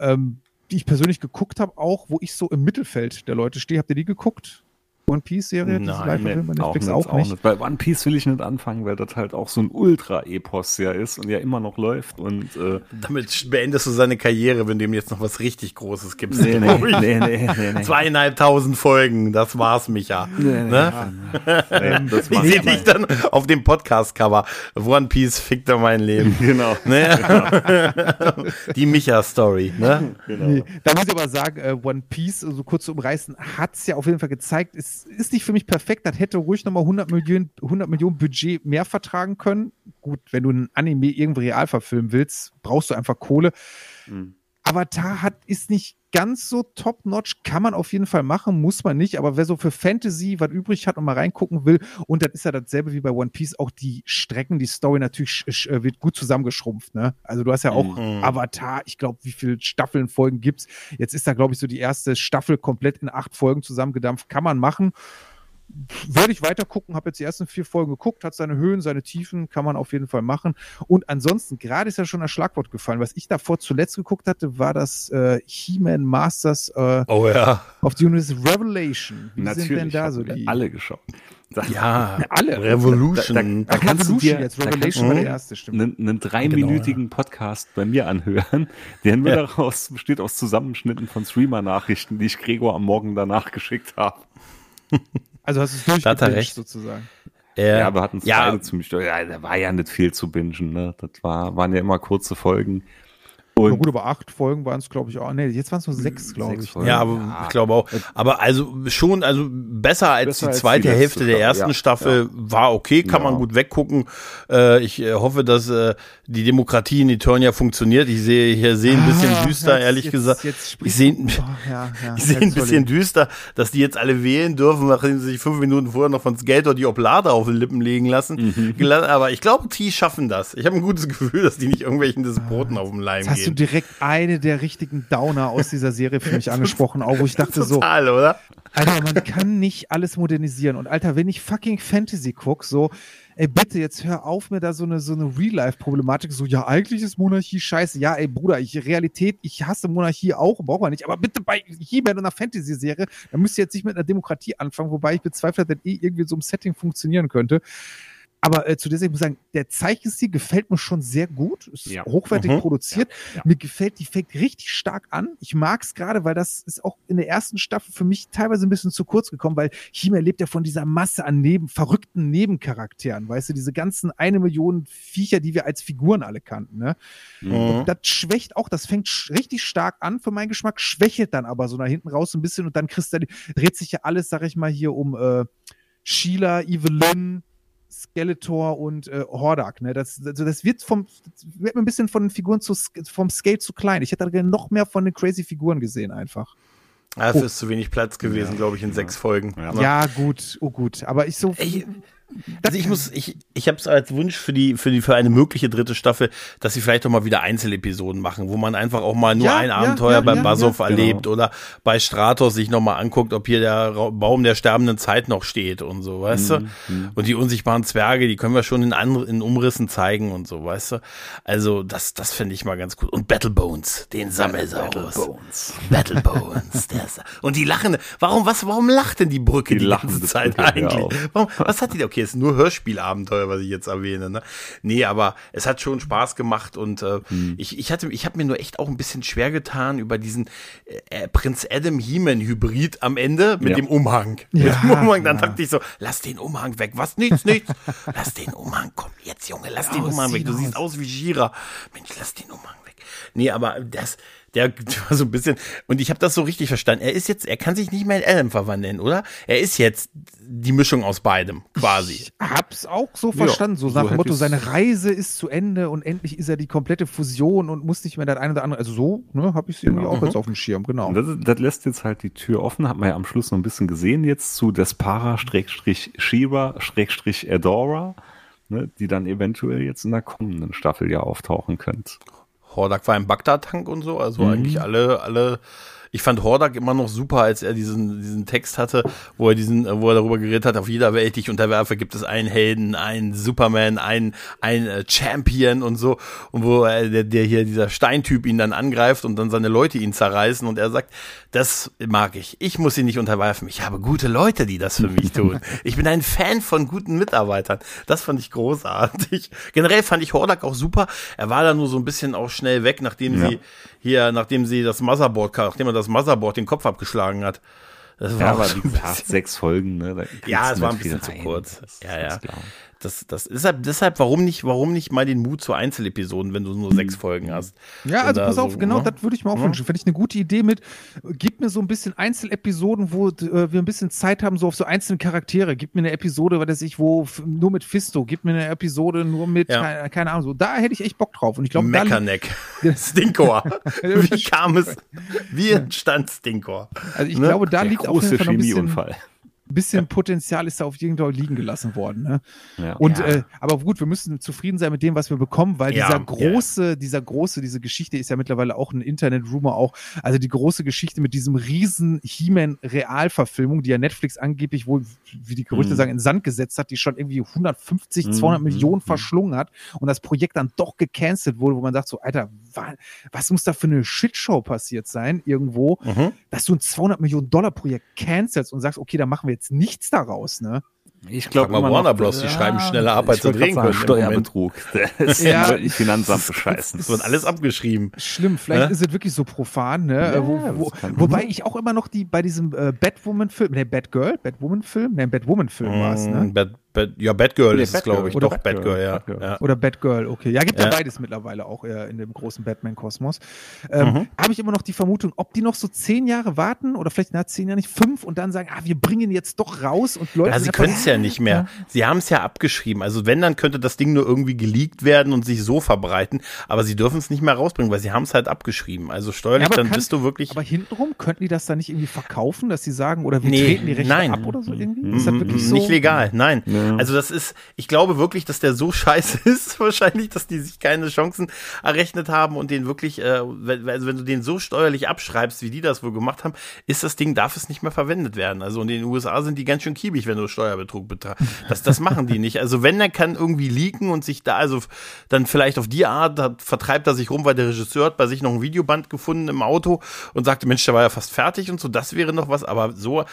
ähm, die ich persönlich geguckt habe, auch, wo ich so im Mittelfeld der Leute stehe. Habt ihr die geguckt? One Piece-Serie? diese Nein, Live-Verfilmung bei Nee, auch nicht, auch, auch nicht. Bei One Piece will ich nicht anfangen, weil das halt auch so ein Ultra-Epos ja ist und ja immer noch läuft und äh, Damit beendest du seine Karriere, wenn du ihm jetzt noch was richtig Großes gibst. nee, nee, nee, nee, nee, nee. Zweieinhalbtausend Folgen, das war's, Micha. Ne? Nee, das Ich sehe dich dann auf dem Podcast-Cover. One Piece fickt er mein Leben. Genau. Ne? Die Micha-Story. Ne? genau. Nee, da muss ich aber sagen, äh, One Piece, so also kurz zu umreißen, hat es ja auf jeden Fall gezeigt. Ist nicht für mich perfekt. Das hätte ruhig nochmal 100 Millionen, 100 Millionen Budget mehr vertragen können. Gut, wenn du ein Anime irgendwo real verfilmen willst, brauchst du einfach Kohle. Mhm. Avatar hat, ist nicht ganz so top-notch, kann man auf jeden Fall machen, muss man nicht, aber wer so für Fantasy was übrig hat und mal reingucken will, und das ist ja dasselbe wie bei One Piece, auch die Strecken, die Story natürlich äh, wird gut zusammengeschrumpft, ne? Also du hast ja auch Mhm. Avatar, ich glaube, wie viele Staffeln, Folgen gibt's? Jetzt ist da, glaube ich, so die erste Staffel komplett in acht Folgen zusammengedampft, kann man machen. Werde ich weiter gucken, habe jetzt die ersten vier Folgen geguckt, hat seine Höhen, seine Tiefen, kann man auf jeden Fall machen. Und ansonsten, gerade ist ja schon das Schlagwort gefallen. Was ich davor zuletzt geguckt hatte, war das äh, He-Man Masters äh, Oh ja. of the Universe Revelation. Wie Natürlich. sind denn da so die? alle geschaut. Da- Ja. alle. Revolution. Da- da- Ach, kannst du Revolution dir- jetzt. da Revelation du- war der erste, stimmt. einen, einen dreiminütigen Podcast bei mir anhören, der nur Ja. daraus besteht aus Zusammenschnitten von Streamer-Nachrichten, die ich Gregor am Morgen danach geschickt habe. Also hast du es hat er durchgebinged recht. sozusagen. Äh, Ja, wir hatten es ja, beide ziemlich. Ja, da war ja nicht viel zu bingen, ne? Das war, waren ja immer kurze Folgen. Und Na gut, aber acht Folgen waren es, glaube ich, auch. Nee, jetzt waren es nur sechs, glaube ich. Folgen. Ja, aber Ja. ich glaube auch. Aber also schon, also besser als Besser die als zweite die letzte Hälfte der ersten ja. Staffel Ja. war okay, kann Ja. man gut weggucken. Äh, ich äh, hoffe, dass äh, die Demokratie in Eternia funktioniert. Ich sehe hier sehe ein bisschen Ah, düster, jetzt- ehrlich jetzt- gesagt. jetzt ich sehe oh, ja, ja, ich sehe ein bisschen düster, dass die jetzt alle wählen dürfen, nachdem sie sich fünf Minuten vorher noch von Skeletor die Oblade auf den Lippen legen lassen. Mhm. Aber ich glaube, die schaffen das. Ich habe ein gutes Gefühl, dass die nicht irgendwelchen Despoten auf dem Leim Jetzt hast du direkt eine der richtigen Downer aus dieser Serie für mich angesprochen, auch wo ich dachte so, Total, oder? Alter, man kann nicht alles modernisieren. Und Alter, wenn ich fucking Fantasy guck, so, ey, bitte, jetzt hör auf mir da so eine, so eine Real-Life-Problematik, so, ja, eigentlich ist Monarchie scheiße. Ja, ey, Bruder, ich, Realität, ich hasse Monarchie auch, braucht man nicht. Aber bitte bei He-Man und einer Fantasy-Serie, da müsst ihr jetzt nicht mit einer Demokratie anfangen, wobei ich bezweifle, dass das eh irgendwie in so einem Setting funktionieren könnte. Aber äh, zu der Serie muss ich sagen, der Zeichenstil gefällt mir schon sehr gut, ist Ja. hochwertig Mhm. produziert. Ja. Mir gefällt, die fängt richtig stark an. Ich mag es gerade, weil das ist auch in der ersten Staffel für mich teilweise ein bisschen zu kurz gekommen, weil He-Man lebt ja von dieser Masse an neben, verrückten Nebencharakteren, weißt du, diese ganzen eine Million Viecher, die wir als Figuren alle kannten, ne? Mhm. Das schwächt auch, das fängt richtig stark an für meinen Geschmack, schwächelt dann aber so nach hinten raus ein bisschen und dann du, dreht sich ja alles, sag ich mal, hier um äh, Sheila, Evelyn, Skeletor und äh, Hordak. Ne? Das, also das wird vom das wird mir ein bisschen von den Figuren zu, vom Scale zu klein. Ich hätte da gerne noch mehr von den crazy Figuren gesehen einfach. Dafür oh. ist zu wenig Platz gewesen, ja. glaube ich, in ja. sechs Folgen. Ja. ja, gut, oh gut. Aber ich so. Ey, also ich muss, ich, ich habe es als Wunsch für die, für die, für eine mögliche dritte Staffel, dass sie vielleicht doch mal wieder Einzelepisoden machen, wo man einfach auch mal nur ja, ein ja, Abenteuer ja, beim Basov erlebt genau. oder bei Stratos sich nochmal anguckt, ob hier der Baum der sterbenden Zeit noch steht und so, weißt mhm. du? Mhm. Und die unsichtbaren Zwerge, die können wir schon in anderen, in Umrissen zeigen und so, weißt du? Also, das, das finde ich mal ganz cool. Und Battle Bones, den Sammelsaurus. Battle Bones. Battle Bones. der und die lachen, warum, was, warum lacht denn die Brücke die, die ganze Zeit Brücke, eigentlich? Warum, was hat die, okay, ist nur Hörspielabenteuer, was ich jetzt erwähne. Ne? Nee, aber es hat schon Spaß gemacht und äh, hm. ich, ich hatte, ich habe mir nur echt auch ein bisschen schwer getan über diesen äh, Prinz Adam Heeman Hybrid am Ende mit ja. dem Umhang. Ja, mit dem Umhang. Dann ja. dachte ich so, lass den Umhang weg. Was? Nichts, nichts. lass den Umhang. Komm jetzt, Junge, lass den Umhang weg. Du aus. siehst aus wie Gira. Mensch, lass den Umhang weg. Nee, aber das, der war so ein bisschen, und ich habe das so richtig verstanden. Er ist jetzt, er kann sich nicht mehr in Adam verwandeln, oder? Er ist jetzt die Mischung aus beidem, quasi. Ich hab's auch so verstanden, so, so nach dem Motto, seine Reise ist zu Ende und endlich ist er die komplette Fusion und muss nicht mehr das eine oder andere, also so, ne, habe ich irgendwie genau. auch jetzt auf dem Schirm, genau. Das, das, lässt jetzt halt die Tür offen, hat man ja am Schluss noch ein bisschen gesehen jetzt zu Despara-Shira-Adora, ne, die dann eventuell jetzt in der kommenden Staffel ja auftauchen könnte. Hordak war im Bagdad-Tank und so, also mhm. eigentlich alle, alle ich fand Hordak immer noch super, als er diesen, diesen Text hatte, wo er diesen, wo er darüber geredet hat, auf jeder Welt, die ich unterwerfe, gibt es einen Helden, einen Superman, einen, einen äh, Champion und so. Und wo er, der, der hier, dieser Steintyp ihn dann angreift und dann seine Leute ihn zerreißen und er sagt, das mag ich. Ich muss ihn nicht unterwerfen. Ich habe gute Leute, die das für mich tun. Ich bin ein Fan von guten Mitarbeitern. Das fand ich großartig. Generell fand ich Hordak auch super. Er war da nur so ein bisschen auch schnell weg, nachdem ja. sie hier, nachdem sie das Motherboard, nachdem er das Motherboard den Kopf abgeschlagen hat. Das war ja, aber wie gesagt, sechs Folgen, ne? Ja, es war ein bisschen zu kurz. Das, ja, ja. Das, das, deshalb, deshalb, warum nicht, warum nicht mal den Mut zu Einzelepisoden, wenn du nur sechs Folgen hast? Ja, also pass auf, so, genau, ne? das würde ich mir auch ja. wünschen. Finde ich eine gute Idee mit, gib mir so ein bisschen Einzelepisoden, wo äh, wir ein bisschen Zeit haben, so auf so einzelne Charaktere. Gib mir eine Episode, was weiß ich, wo nur mit Fisto, gib mir eine Episode nur mit, ja. keine, keine, Ahnung, so. Da hätte ich echt Bock drauf. Und ich glaube, Meckerneck. Stinkor. wie kam es? Wie entstand Stinkor? Also ich ne? glaube, da Der liegt auch ein bisschen, bisschen Potenzial ist da auf jeden Fall liegen gelassen worden. Ne? Ja. Und ja. Äh, aber gut, wir müssen zufrieden sein mit dem, was wir bekommen, weil ja. dieser große, dieser große, diese Geschichte ist ja mittlerweile auch ein Internet-Rumor auch. Also die große Geschichte mit diesem riesen He-Man-Realverfilmung, die ja Netflix angeblich wohl, wie die Gerüchte mhm. sagen, in Sand gesetzt hat, die schon irgendwie 150, 200 mhm. Millionen mhm. verschlungen hat und das Projekt dann doch gecancelt wurde, wo man sagt so, Alter, was muss da für eine Shitshow passiert sein irgendwo, mhm. dass du ein 200 Millionen Dollar Projekt cancelst und sagst, okay, da machen wir jetzt nichts daraus, ne? Ich glaube mal Warner noch, Bros. Die ja, schreiben schneller ab, als sie drehen können. Steuerbetrug. Das ist ja. wirklich Finanzamt bescheißen. Das wird alles abgeschrieben. Schlimm. Vielleicht ja? ist es wirklich so profan, ne? Ja, wo, wo, wobei ich auch immer noch die bei diesem äh, Batwoman-Film, ne, Batgirl, Batwoman-Film, ne, Batwoman-Film mm, war es, ne? Bad, Bad, ja, Batgirl ist es, glaube ich. Oder Doch, Batgirl, Batgirl, ja. Batgirl. ja. Oder Batgirl, okay. Ja, gibt ja, ja beides mittlerweile auch äh, in dem großen Batman-Kosmos. Ähm, mhm. Habe ich immer noch die Vermutung, ob die noch so zehn Jahre warten oder vielleicht nach zehn Jahren nicht fünf und dann sagen, ah, wir bringen jetzt doch raus und Leute. Ja, sie können es ja nicht mehr. Sie haben es ja abgeschrieben. Also wenn, dann könnte das Ding nur irgendwie geleakt werden und sich so verbreiten, aber sie dürfen es nicht mehr rausbringen, weil sie haben es halt abgeschrieben. Also steuerlich, ja, dann kann, bist du wirklich. Aber hintenrum könnten die das dann nicht irgendwie verkaufen, dass sie sagen, oder wir nee, treten die Rechte nein. ab oder so irgendwie? Ist das wirklich so? Nicht legal, nein. Also das ist, ich glaube wirklich, dass der so scheiße ist, wahrscheinlich, dass die sich keine Chancen errechnet haben und den wirklich, äh, also wenn du den so steuerlich abschreibst, wie die das wohl gemacht haben, ist das Ding, darf es nicht mehr verwendet werden. Also in den USA sind die ganz schön kiebig, wenn du Steuerbetrug betreibst. Das, das machen die nicht. Also wenn, der kann irgendwie leaken und sich da, also dann vielleicht auf die Art, da vertreibt er sich rum, weil der Regisseur hat bei sich noch ein Videoband gefunden im Auto und sagte, Mensch, der war ja fast fertig und so, das wäre noch was, aber so,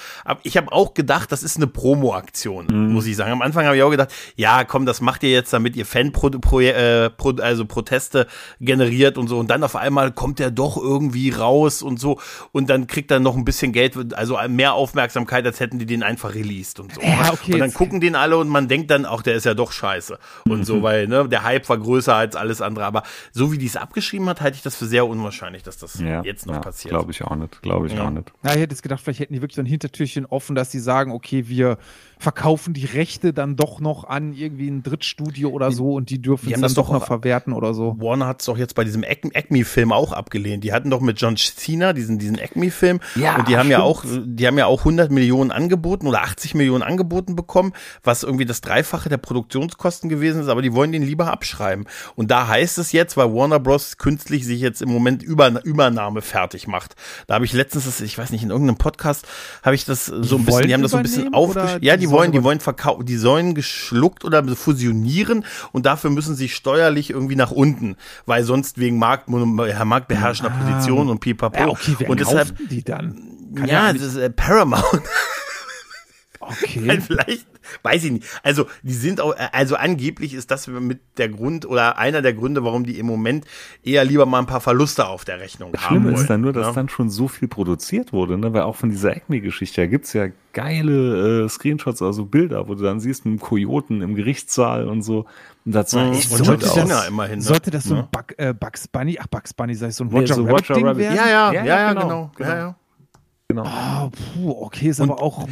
ich habe auch gedacht, das ist eine Promo-Aktion, mhm. muss ich sagen. Am Anfang habe ich auch gedacht, ja, komm, das macht ihr jetzt, damit ihr Fan -Pro -Pro äh, Pro also Proteste generiert und so. Und dann auf einmal kommt er doch irgendwie raus und so. Und dann kriegt er noch ein bisschen Geld, also mehr Aufmerksamkeit, als hätten die den einfach released und so. Ja, okay, und dann gucken den alle und man denkt dann, auch der ist ja doch scheiße. Und mhm. so, weil ne, der Hype war größer als alles andere. Aber so wie die es abgeschrieben hat, halte ich das für sehr unwahrscheinlich, dass das ja, jetzt noch ja, passiert. Glaube ich auch nicht. Glaube ich ja. auch nicht. Ja, ich hätte jetzt gedacht, vielleicht hätten die wirklich so ein Hintertürchen offen, dass die sagen, okay, wir verkaufen die Rechte dann doch noch an irgendwie ein Drittstudio oder so und die dürfen Die es dann das doch doch noch verwerten oder so. Warner hat es doch jetzt bei diesem Ac- Acme-Film auch abgelehnt. Die hatten doch mit John Cena diesen, diesen Acme-Film. Ja, und die haben ja auch, die haben ja auch 100 Millionen angeboten oder 80 Millionen angeboten bekommen, was irgendwie das Dreifache der Produktionskosten gewesen ist, aber die wollen den lieber abschreiben. Und da heißt es jetzt, weil Warner Bros. künstlich sich jetzt im Moment über, Übernahme fertig macht. Da habe ich letztens, das, ich weiß nicht, in irgendeinem Podcast habe ich das so ein bisschen, die haben das so ein bisschen übernehmen aufgesch... oder Ja, die wollen, die wollen verkaufen, die sollen geschluckt oder fusionieren und dafür müssen sie steuerlich irgendwie nach unten, weil sonst wegen Markt, marktbeherrschender Position und pipapo. Ah. Ja, okay, wer und deshalb, die dann? Kann ja, das ist äh, Paramount. okay. Vielleicht, weiß ich nicht. Also, die sind auch, äh, also angeblich ist das mit der Grund oder einer der Gründe, warum die im Moment eher lieber mal ein paar Verluste auf der Rechnung haben Schlimm wollen. ist dann nur, dass ja. dann schon so viel produziert wurde, ne? weil auch von dieser Acme-Geschichte, da gibt's ja geile äh, Screenshots, also Bilder, wo du dann siehst mit dem Kojoten im Gerichtssaal und so. Und das sah Mhm. echt sollte, das, immerhin, ne? sollte das so ein Ja. Bug, äh, Bugs Bunny, ach Bugs Bunny, sei es so ein Nee, Roger so Rabbit Roger Ding Rabbit. werden? Ja, ja, ja, Ja, ja, genau, genau. genau. Ja, ja. Genau. Oh, puh, okay, ist aber auch.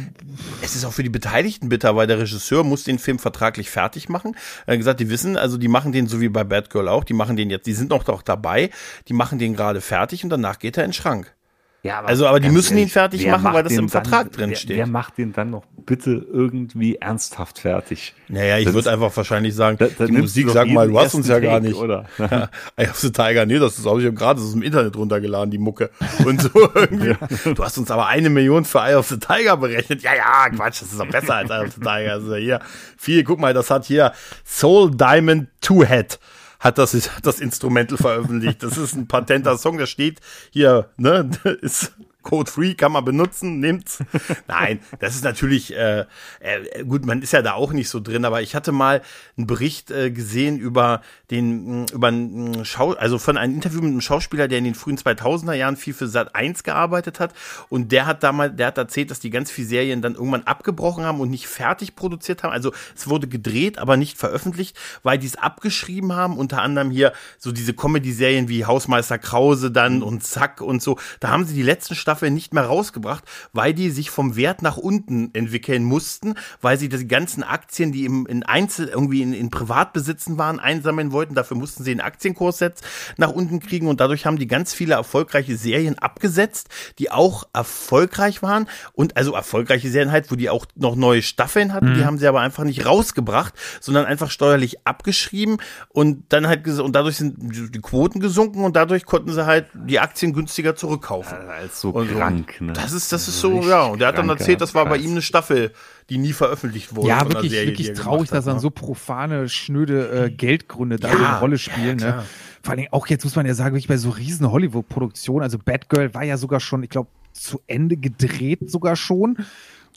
Es ist auch für die Beteiligten bitter, weil der Regisseur muss den Film vertraglich fertig machen. Er hat gesagt, die wissen, also die machen den so wie bei Bad Girl auch, die machen den jetzt, die sind noch doch dabei, die machen den gerade fertig und danach geht er in den Schrank. Ja, Also, aber die müssen ihn fertig wer machen, macht weil das im Vertrag dann, drin wer, steht. Wer macht den dann noch bitte irgendwie ernsthaft fertig? Naja, ich würde einfach wahrscheinlich sagen, Da, da die Musik, sag mal, du hast uns ja ersten gar Take, nicht. Oder? Eye of the Tiger, nee, das ist auch, ich habe gerade das ist im Internet runtergeladen, die Mucke. Und so irgendwie. Du hast uns aber eine Million für Eye of the Tiger berechnet. Ja, ja, Quatsch, das ist doch besser als Eye of the Tiger. Also hier, viel, guck mal, das hat hier Soul Diamond Two Head hat das, das Instrumental veröffentlicht. Das ist ein patenter Song, der steht hier, ne, ist Code Free, kann man benutzen, nimmt's. Nein, das ist natürlich, äh, äh, gut, man ist ja da auch nicht so drin, aber ich hatte mal einen Bericht äh, gesehen über den, über einen Schau, also von einem Interview mit einem Schauspieler, der in den frühen 2000er Jahren viel für Sat 1 gearbeitet hat und der hat damals, der hat erzählt, dass die ganz viele Serien dann irgendwann abgebrochen haben und nicht fertig produziert haben. Also es wurde gedreht, aber nicht veröffentlicht, weil die es abgeschrieben haben, unter anderem hier so diese Comedy-Serien wie Hausmeister Krause dann und Zack und so. Da haben sie die letzten Staffeln nicht mehr rausgebracht, weil die sich vom Wert nach unten entwickeln mussten, weil sie die ganzen Aktien, die im, in Einzel, irgendwie in, in Privatbesitzen waren, einsammeln wollten. Dafür mussten sie den Aktienkurssatz nach unten kriegen und dadurch haben die ganz viele erfolgreiche Serien abgesetzt, die auch erfolgreich waren und also erfolgreiche Serien halt, wo die auch noch neue Staffeln hatten, die haben sie aber einfach nicht rausgebracht, sondern einfach steuerlich abgeschrieben und dann halt und dadurch sind die die Quoten gesunken und dadurch konnten sie halt die Aktien günstiger zurückkaufen. Als so Und so. krank, ne? Das ist, das ist so, Richtig ja. Und der hat dann erzählt, das war bei ihm eine Staffel, die nie veröffentlicht wurde. Ja, wirklich, Serie, wirklich traurig, gemacht dass dann hat, ne? so profane, schnöde äh, Geldgründe da Ja, so eine Rolle spielen. ja, ne? Vor allen Dingen auch jetzt muss man ja sagen, wirklich bei so riesen Hollywood-Produktionen, also Batgirl war ja sogar schon, ich glaube, zu Ende gedreht sogar schon.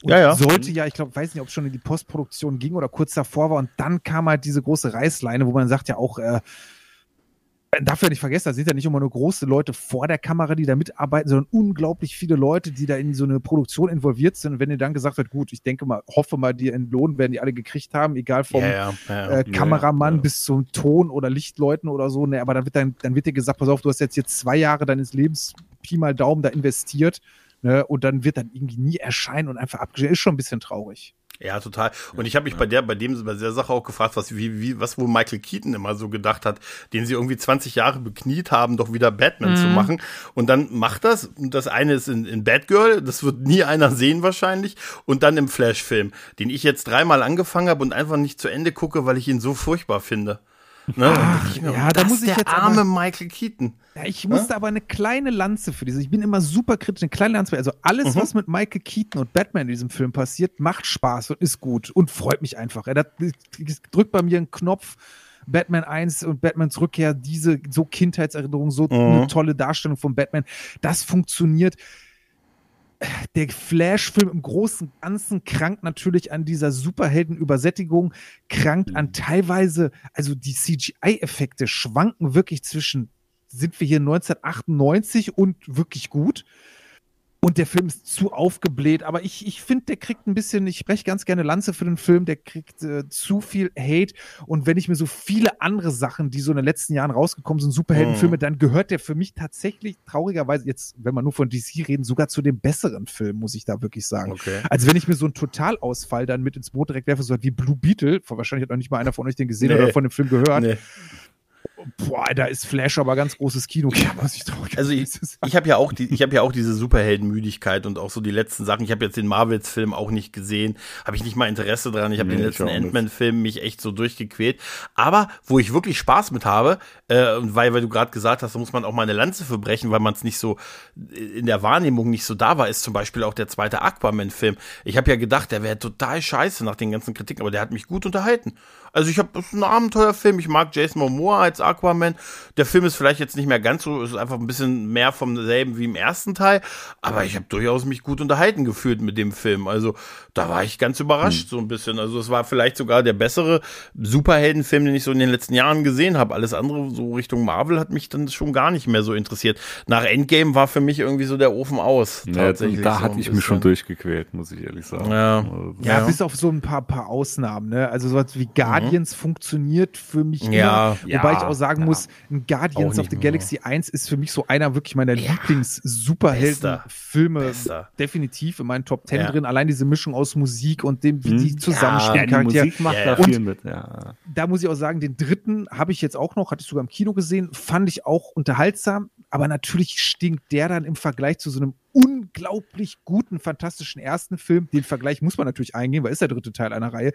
Und Ja, ja. sollte ja, ich glaube, weiß nicht, ob es schon in die Postproduktion ging oder kurz davor war. Und dann kam halt diese große Reißleine, wo man sagt ja auch, äh, darf ja nicht vergessen, da sind ja nicht immer nur große Leute vor der Kamera, die da mitarbeiten, sondern unglaublich viele Leute, die da in so eine Produktion involviert sind. Und wenn dir dann gesagt wird, gut, ich denke mal, hoffe mal, die Entlohn werden die alle gekriegt haben, egal vom Ja, ja, ja, äh, Kameramann bis zum Ton oder Lichtleuten oder so. Ne, aber dann wird dann, dann wird dir gesagt, pass auf, du hast jetzt hier zwei Jahre deines Lebens Pi mal Daumen da investiert. Ne, und dann wird dann irgendwie nie erscheinen und einfach abgestellt. Ist schon ein bisschen traurig. Ja, total. Und ich habe mich bei der, bei dem, bei der Sache auch gefragt, was, wie, wie, was wohl Michael Keaton immer so gedacht hat, den sie irgendwie 20 Jahre bekniet haben, doch wieder Batman zu machen. Und dann macht das. Und das eine ist in, in Batgirl, das wird nie einer sehen wahrscheinlich. Und dann im Flash-Film, den ich jetzt dreimal angefangen habe und einfach nicht zu Ende gucke, weil ich ihn so furchtbar finde. Ne? Ach, ich ja, da muss ich der jetzt aber- arme Michael Keaton. Ja, ich musste aber eine kleine Lanze für dieses. Ich bin immer super kritisch, eine kleine Lanze. Also alles, was mit Michael Keaton und Batman in diesem Film passiert, macht Spaß und ist gut und freut mich einfach. Er drückt bei mir einen Knopf. Batman 1 und Batmans Rückkehr, diese so Kindheitserinnerung, so eine tolle Darstellung von Batman, das funktioniert. Der Flash-Film im Großen und Ganzen krankt natürlich an dieser Superhelden-Übersättigung, krankt an teilweise, also die CGI-Effekte schwanken wirklich zwischen, sind wir hier 1998 und wirklich gut. Und der Film ist zu aufgebläht, aber ich, ich finde, der kriegt ein bisschen, ich spreche ganz gerne Lanze für den Film, der kriegt äh, zu viel Hate. Und wenn ich mir so viele andere Sachen, die so in den letzten Jahren rausgekommen sind, Superheldenfilme, Mhm. dann gehört der für mich tatsächlich traurigerweise, jetzt, wenn man nur von DC reden, sogar zu den besseren Filmen, muss ich da wirklich sagen. Okay. Also wenn ich mir so einen Totalausfall dann mit ins Boot direkt werfe, so wie Blue Beetle, wahrscheinlich hat noch nicht mal einer von euch den gesehen Nee. oder von dem Film gehört, Nee. Boah, da ist Flash aber ganz großes Kino, muss ich traurig Also ich, ich habe ja auch die, ich habe ja auch diese Superheldenmüdigkeit und auch so die letzten Sachen. Ich habe jetzt den Marvels-Film auch nicht gesehen, habe ich nicht mal Interesse dran. Ich habe Nee, den letzten. Ant-Man-Film mich echt so durchgequält. Aber wo ich wirklich Spaß mit habe, äh, und weil, weil du gerade gesagt hast, da muss man auch mal eine Lanze für brechen, weil man es nicht so äh, in der Wahrnehmung nicht so da war, ist zum Beispiel auch der zweite Aquaman-Film. Ich habe ja gedacht, der wäre total scheiße nach den ganzen Kritiken, aber der hat mich gut unterhalten. Also ich habe das ist ein Abenteuerfilm. Ich mag Jason Momoa als Aquaman. Der Film ist vielleicht jetzt nicht mehr ganz so, ist einfach ein bisschen mehr vom selben wie im ersten Teil. Aber ich habe durchaus mich gut unterhalten gefühlt mit dem Film. Also da war ich ganz überrascht so ein bisschen. Also es war vielleicht sogar der bessere Superheldenfilm, den ich so in den letzten Jahren gesehen habe. Alles andere so Richtung Marvel hat mich dann schon gar nicht mehr so interessiert. Nach Endgame war für mich irgendwie so der Ofen aus. Ja, tatsächlich da so hatte ich mich schon durchgequält, muss ich ehrlich sagen. Ja. Also, Ja, Ja. bis auf so ein paar, paar Ausnahmen, ne? Also sowas wie Guardians funktioniert für mich Ja. immer. Wobei Ja, ich auch sagen ja. muss, ein Guardians of the Galaxy 1 ist für mich so einer wirklich meiner Ja. Lieblings-Superhelden-Filme. Definitiv in meinen Top 10 Ja. drin. Allein diese Mischung aus Musik und dem, wie Hm. die ja, zusammenspielen. die Charaktere. Musik macht Ja, da ja. viel mit, ja. da muss ich auch sagen, den dritten habe ich jetzt auch noch, hatte ich sogar im Kino gesehen, fand ich auch unterhaltsam, aber natürlich stinkt der dann im Vergleich zu so einem unglaublich guten, fantastischen ersten Film, den Vergleich muss man natürlich eingehen, weil ist der dritte Teil einer Reihe,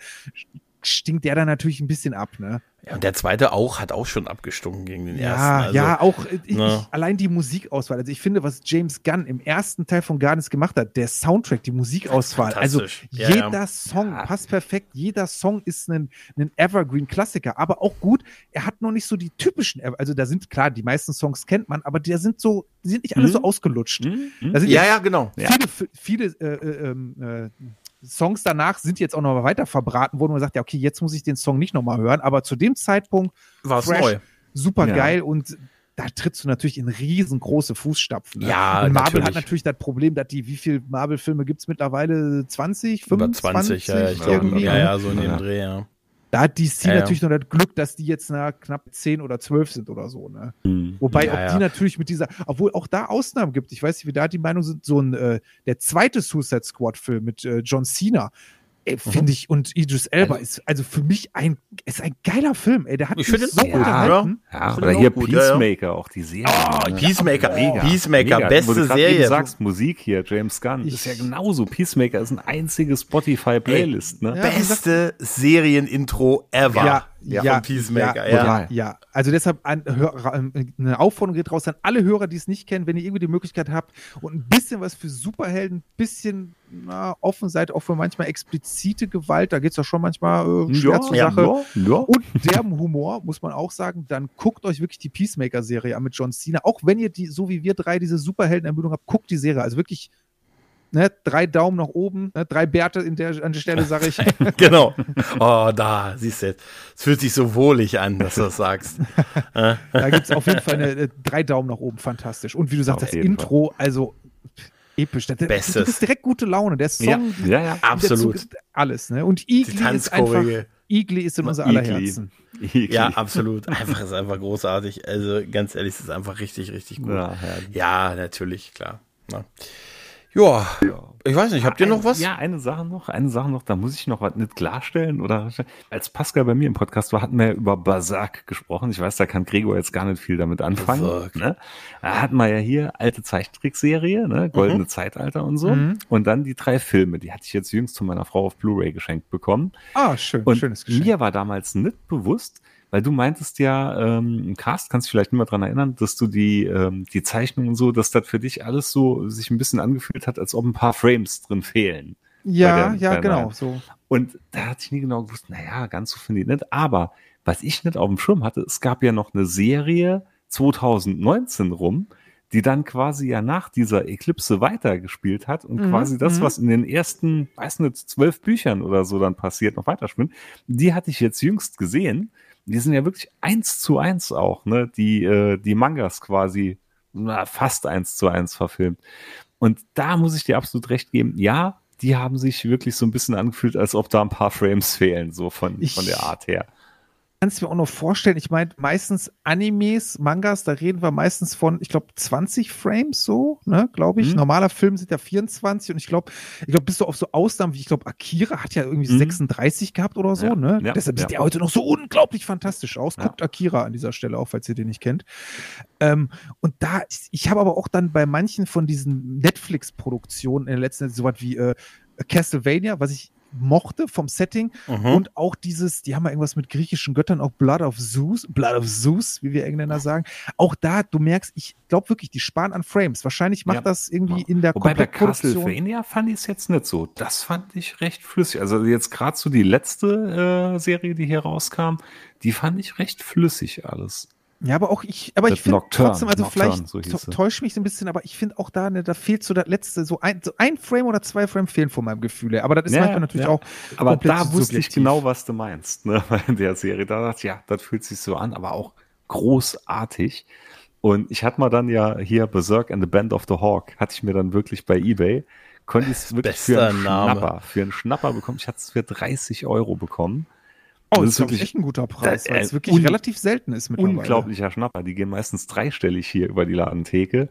stinkt der dann natürlich ein bisschen ab, ne? Ja, und der zweite auch hat auch schon abgestunken gegen den Ja, ersten. Also, ja, auch äh, ich, ne. ich, allein die Musikauswahl. Also ich finde, was James Gunn im ersten Teil von Guardians gemacht hat, der Soundtrack, die Musikauswahl, also. Ja, jeder ja. Song passt perfekt, jeder Song ist ein, ein Evergreen-Klassiker, aber auch gut, er hat noch nicht so die typischen, also da sind klar, die meisten Songs kennt man, aber die sind so, die sind nicht alle Mhm. so ausgelutscht. Hm? Hm? Sind Ja, ja, genau. Viele, viele äh, äh, ähm, äh, Songs danach sind jetzt auch noch mal weiter verbraten worden und man sagt, ja, okay, jetzt muss ich den Song nicht noch mal hören, aber zu dem Zeitpunkt War es neu. super Ja. geil und da trittst du natürlich in riesengroße Fußstapfen. Ne? Ja, und Marvel natürlich. hat natürlich das Problem, dass die, wie viele Marvel-Filme gibt's mittlerweile? 20, Über 25? 20, ja, ich glaube, ja, ja, so in dem Ja. Dreh, ja. Da hat DC Ja, ja. natürlich noch das Glück, dass die jetzt na, knapp 10 oder 12 sind oder so. Ne? Hm. Wobei Ja, auch ja. die natürlich mit dieser, obwohl auch da Ausnahmen gibt. Ich weiß nicht, wie da die Meinung sind. So ein äh, der zweite Suicide Squad Film mit äh, John Cena, ey, Mhm. finde ich und Idris Elba ist also für mich ein ist ein geiler Film. Ey, der hat Ich mich find so ja, unterhalten. Ja, Find oder hier gut, ja, ja. Peacemaker, auch die Serie. Oh, ne? Peacemaker, Mega. Peacemaker, Mega. beste Wo du Serie. Eben sagst Musik hier, James Gunn. Ich- ist ja genauso. Peacemaker ist ein einzige Spotify-Playlist, ne? Ja, Beste Serienintro ever. Ja, ja, von Peacemaker, ja, ja. ja, ja. Also deshalb ein, Hör- ähm, eine Aufforderung geht raus an alle Hörer, die es nicht kennen, wenn ihr irgendwie die Möglichkeit habt und ein bisschen was für Superhelden, ein bisschen na, offen seid, auch für manchmal explizite Gewalt, da geht's doch schon manchmal äh, schwer zur ja, Sache. ja, ja. Und derben Humor, muss man auch sagen, dann guckt euch wirklich die Peacemaker-Serie an mit John Cena. Auch wenn ihr die, so wie wir drei, diese Superhelden-Ermüdung habt, guckt die Serie. Also wirklich, ne, drei Daumen nach oben, ne, drei Bärte in der, an der Stelle, sage ich. Genau. Oh, da, siehst du, es fühlt sich so wohlig an, dass du das sagst. Da gibt's auf jeden Fall eine, äh, drei Daumen nach oben, fantastisch. Und wie du sagst, Auf das Intro, also pff, episch. Das, Bestes. Du bist direkt gute Laune. Der Song, Ja, ja, ja. Absolut. Zug- alles. Ne? Und Igli ist einfach. Igli ist in unser Igli. aller Herzen. Eklig. Ja, absolut. Einfach ist einfach großartig. Also ganz ehrlich, es ist einfach richtig, richtig gut. Ja. Ja, natürlich, klar. Na. Ja, ich weiß nicht, habt ihr noch was? Ja, eine Sache noch, eine Sache noch, da muss ich noch was nicht klarstellen. Oder als Pascal bei mir im Podcast war, hatten wir über Berserk gesprochen. Ich weiß, da kann Gregor jetzt gar nicht viel damit anfangen. Berserk. Ne? Da hatten wir ja hier alte Zeichentrickserie, ne? Goldene Zeitalter und so. Mhm. Und dann die drei Filme, die hatte ich jetzt jüngst zu meiner Frau auf Blu-ray geschenkt bekommen. Ah, schön, Und schönes Geschenk. mir war damals nicht bewusst, weil du meintest ja ähm, im Cast, kannst du vielleicht nicht mehr dran erinnern, dass du die, ähm, die Zeichnung und so, dass das für dich alles so sich ein bisschen angefühlt hat, als ob ein paar Frames drin fehlen. ja, der- ja, genau. So. Und da hatte ich nie genau gewusst, naja, ganz so finde ich nicht. Aber was ich nicht auf dem Schirm hatte, es gab ja noch eine Serie 2019 rum, die dann quasi ja nach dieser Eklipse weitergespielt hat und Mhm, quasi das, mhm. was in den ersten, weiß nicht, zwölf Büchern oder so dann passiert, noch weiterspielt. Die hatte ich jetzt jüngst gesehen. Die sind ja wirklich eins zu eins auch, ne? Die, äh, die Mangas quasi na, fast eins zu eins verfilmt. Und da muss ich dir absolut recht geben, ja, die haben sich wirklich so ein bisschen angefühlt, als ob da ein paar Frames fehlen, so von, Ich- von der Art her. Kannst mir auch noch vorstellen, ich meine, meistens Animes, Mangas, da reden wir meistens von, ich glaube, 20 Frames so, ne, glaube ich. Mhm. Normaler Film sind ja 24 und ich glaube, ich glaube, bis du auf so Ausnahmen wie, ich glaube, Akira hat ja irgendwie Mhm. 36 gehabt oder so, Ja, ne? ja, Deshalb sieht ja. der heute noch so unglaublich fantastisch aus. Guckt Akira an dieser Stelle auch, falls ihr den nicht kennt. Ähm, und da, ich habe aber auch dann bei manchen von diesen Netflix-Produktionen in der letzten Zeit so was wie äh, Castlevania, was ich mochte vom Setting, Mhm. und auch dieses, die haben ja irgendwas mit griechischen Göttern, auch Blood of Zeus, Blood of Zeus, wie wir Engländer sagen. Auch da, du merkst, ich glaube wirklich, die sparen an Frames. Wahrscheinlich macht Ja. das irgendwie in der Wobei bei. Castlevania fand ich es jetzt nicht so. Das fand ich recht flüssig. Also jetzt gerade so die letzte äh, Serie, die hier rauskam, die fand ich recht flüssig alles. Ja, aber auch ich, aber ich Das finde Nocturne, trotzdem, also Nocturne, vielleicht so täuscht mich so ein bisschen, aber ich finde auch da, ne, da fehlt so das letzte, so ein, so ein Frame oder zwei Frame fehlen von meinem Gefühl her. Aber das ist Ja, manchmal natürlich ja. auch. Aber da wusste ich subjektiv. genau, was du meinst, ne, in der Serie. Da dachte ich, ja, das fühlt sich so an, aber auch großartig. Und ich hatte mal dann ja hier Berserk and the Band of the Hawk, hatte ich mir dann wirklich bei Ebay, konnte ich es wirklich für einen Name. Schnapper, für einen Schnapper bekommen. Ich hatte es für 30 Euro bekommen. Oh, Das das ist wirklich- echt ein guter Preis, weil es äh, wirklich relativ selten ist mittlerweile. Unglaublicher Schnapper. Die gehen meistens dreistellig hier über die Ladentheke.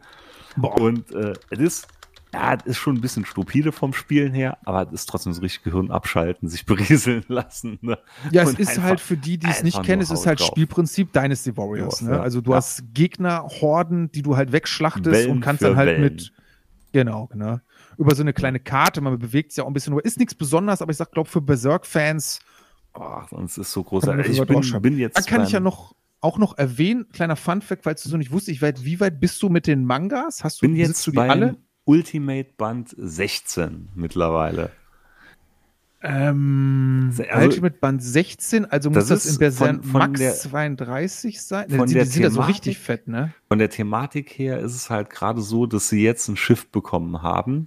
Boah. Und äh, es ist, ja, es ist schon ein bisschen stupide vom Spielen her, aber es ist trotzdem so richtig Gehirn abschalten, sich berieseln lassen. Ne? Ja, es Und ist einfach- halt für die, die es nicht kennen, es ist halt drauf. Spielprinzip Dynasty Warriors. Ne? ja. Also du Ja. hast Gegner, Horden, die du halt wegschlachtest Wellen und kannst dann halt Wellen. mit, genau, genau, über so eine kleine Karte, man bewegt sich ja auch ein bisschen, ist nichts Besonderes, aber ich sag, glaube für Berserk-Fans, Ach, es ist so großartig. Ich darüber bin, bin jetzt dann kann ich ja noch auch noch erwähnen, kleiner Funfact, falls du so nicht wusstest, ich weit, wie weit bist du mit den Mangas? Hast du, bin jetzt du die beim alle? Ultimate Band 16 mittlerweile. Ähm, Also- Ultimate Band 16, also Das muss das ist in Berserk Max der- 32 sein? von die, der die sind ja so richtig fett, ne? Von der Thematik her ist es halt gerade so, dass sie jetzt ein Schiff bekommen haben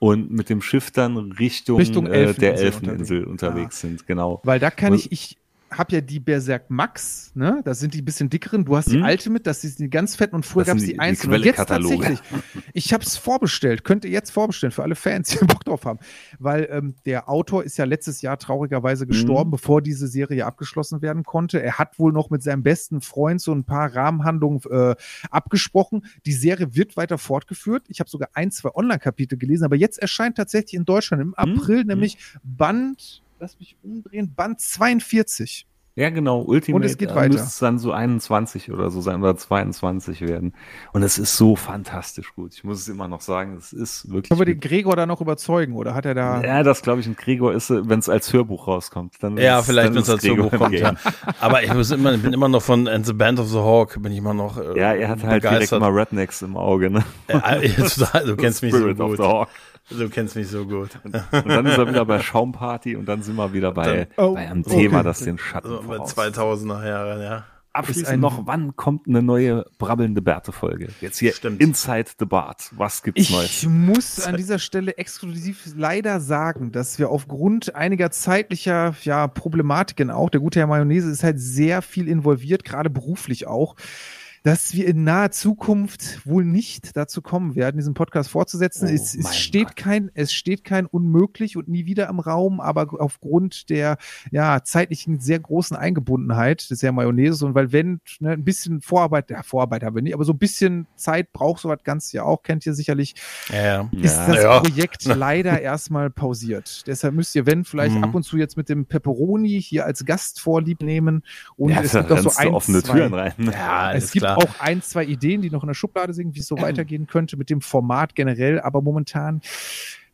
und mit dem Schiff dann Richtung, Richtung äh, der Elfeninsel Elfeninsel unterwegs. unterwegs sind, genau. Weil da kann Und- ich, ich habe ja die Berserk Max, ne? Das sind die bisschen dickeren. Du hast die Hm? Ultimate, das sind die ganz fetten und früher gab es die, die- einzelnen. Und jetzt tatsächlich, ich habe es vorbestellt, könnt ihr jetzt vorbestellen für alle Fans, die Bock drauf haben. Weil ähm, der Autor ist ja letztes Jahr traurigerweise gestorben, Mhm. bevor diese Serie abgeschlossen werden konnte. Er hat wohl noch mit seinem besten Freund so ein paar Rahmenhandlungen äh, abgesprochen. Die Serie wird weiter fortgeführt. Ich habe sogar ein, zwei Online-Kapitel gelesen, aber jetzt erscheint tatsächlich in Deutschland im April Mhm. nämlich Band, lass mich umdrehen, Band 42. Ja, genau. Ultimate Und es geht äh, weiter. müsste es dann so 21 oder so sein oder 22 werden. Und es ist so fantastisch gut. Ich muss es immer noch sagen, es ist wirklich. Können wir den. Gregor da noch überzeugen oder hat er da. ja, das glaube ich, ein Gregor ist, wenn es als Hörbuch rauskommt. Dann Ja, ist- vielleicht, wenn es als Gregor Hörbuch kommt, ja. Aber ich muss immer, bin immer noch von And the Band of the Hawk, bin ich immer noch äh, Ja, er hat halt direkt begeistert. mal Rednecks im Auge, ne? Äh, total, du kennst mich so Spirit of gut. the Hawk. Du kennst mich so gut. Und dann ist er wieder bei Schaumparty und dann sind wir wieder bei, Dann- oh, bei einem okay. Thema, das den Schatten Also bei voraus. 2000er Jahre, ja. Abschließend noch, wann kommt eine neue brabbelnde Bärte-Folge? Jetzt hier Stimmt. Inside the Bart. Was gibt's Ich Neues? muss an dieser Stelle exklusiv leider sagen, dass wir aufgrund einiger zeitlicher ja, Problematiken auch, der gute Herr Mayonnaise ist halt sehr viel involviert, gerade beruflich auch, dass wir in naher Zukunft wohl nicht dazu kommen werden, diesen Podcast fortzusetzen. Oh, es, es steht Gott. kein, es steht kein unmöglich und nie wieder im Raum, aber aufgrund der ja zeitlichen sehr großen Eingebundenheit des Herrn Mayonnaise und weil wenn ne, ein bisschen Vorarbeit, ja Vorarbeit haben wir nicht, aber so ein bisschen Zeit braucht sowas Ganze ja auch, kennt ihr sicherlich, Ja, ist Ja. das Ja. Projekt leider erstmal pausiert. Deshalb müsst ihr, wenn, vielleicht Mhm. ab und zu jetzt mit dem Pepperoni hier als Gast vorlieb nehmen. Und ja, es gibt auch so ein, offene zwei, Türen rein. Ne? Ja, es gibt klar. auch ein, zwei Ideen, die noch in der Schublade sind, wie es so weitergehen könnte mit dem Format generell, aber momentan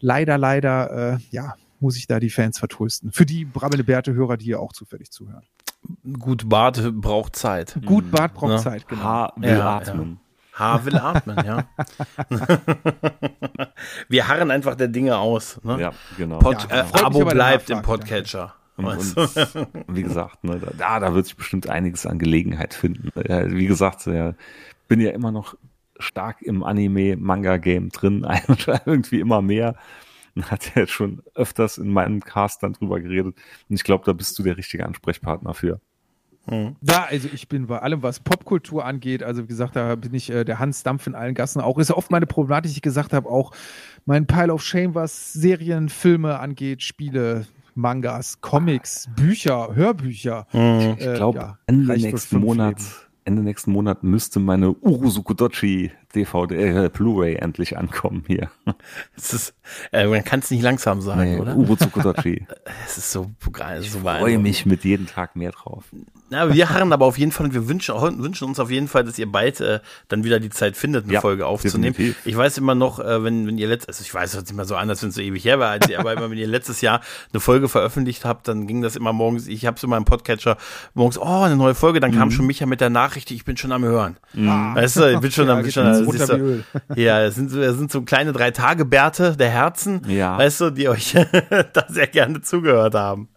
leider, leider, äh, ja, muss ich da die Fans vertrösten. Für die brabbelnde Bärte-Hörer, die hier auch zufällig zuhören. Gut, Bart braucht Zeit. Gut, Bart braucht Ja. Zeit, genau. Haar will Ja, atmen. Haar will atmen, ja. Wir harren einfach der Dinge aus. Ne? Ja, genau. Pod, Ja, äh, mich Abo bleibt im Podcatcher. Und, und wie gesagt, ne, da, da wird sich bestimmt einiges an Gelegenheit finden. Ja, wie gesagt, ja, bin ja immer noch stark im Anime-Manga-Game drin, irgendwie immer mehr. Und Hat ja jetzt schon öfters in meinem Cast dann drüber geredet. Und ich glaube, da bist du der richtige Ansprechpartner für. Mhm. Da, also ich bin bei allem, was Popkultur angeht, also wie gesagt, da bin ich äh, der Hans Dampf in allen Gassen. Auch ist oft meine Problematik, die ich gesagt habe, auch mein Pile of Shame, was Serien, Filme angeht, Spiele, Mangas, Comics, Bücher, Hörbücher. Mhm. Ich glaube, äh, ja, Ende nächsten Monat. Leben. Ende nächsten Monat müsste meine Urusukudochi DVD, äh, Blu-ray endlich ankommen hier. Es ist, äh, man kann es nicht langsam sagen, nee, oder? Urusukudochi. es ist so, so ich freue mich mit jedem Tag mehr drauf. Na, wir harren aber auf jeden Fall und wir wünschen, wünschen uns auf jeden Fall, dass ihr bald äh, dann wieder die Zeit findet, eine ja, Folge aufzunehmen. Definitiv. Ich weiß immer noch, äh, wenn, wenn ihr letztes, also ich weiß, es hört sich mal so an, als wenn es so ewig her war, als ihr, aber immer, wenn ihr letztes Jahr eine Folge veröffentlicht habt, dann ging das immer morgens, ich habe so meinem Podcatcher morgens, oh, eine neue Folge, dann mhm. kam schon Micha mit der Nachricht, ich bin schon am Hören. Mhm. Weißt du, ich bin schon ja, am, bin schon, also, so, ja, es sind, so, es sind so kleine drei Tage Bärte der Herzen, ja. weißt du, die euch da sehr gerne zugehört haben.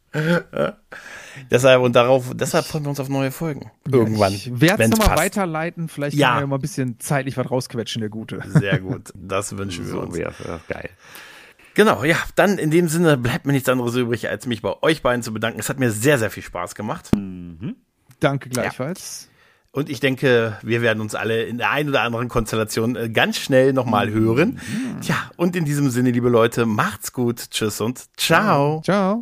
Deshalb und darauf, deshalb freuen wir uns auf neue Folgen. Irgendwann. Ich werde es nochmal weiterleiten. Vielleicht ja. kann ja mal ein bisschen zeitlich was rausquetschen, der Gute. Sehr gut. Das wünschen wir so uns. Wäre geil. Genau, ja, dann in dem Sinne bleibt mir nichts anderes übrig, als mich bei euch beiden zu bedanken. Es hat mir sehr, sehr viel Spaß gemacht. Mhm. Danke gleichfalls. Ja. Und ich denke, wir werden uns alle in der einen oder anderen Konstellation äh, ganz schnell nochmal hören. Mhm. Tja, und in diesem Sinne, liebe Leute, macht's gut. Tschüss und ciao. Ciao.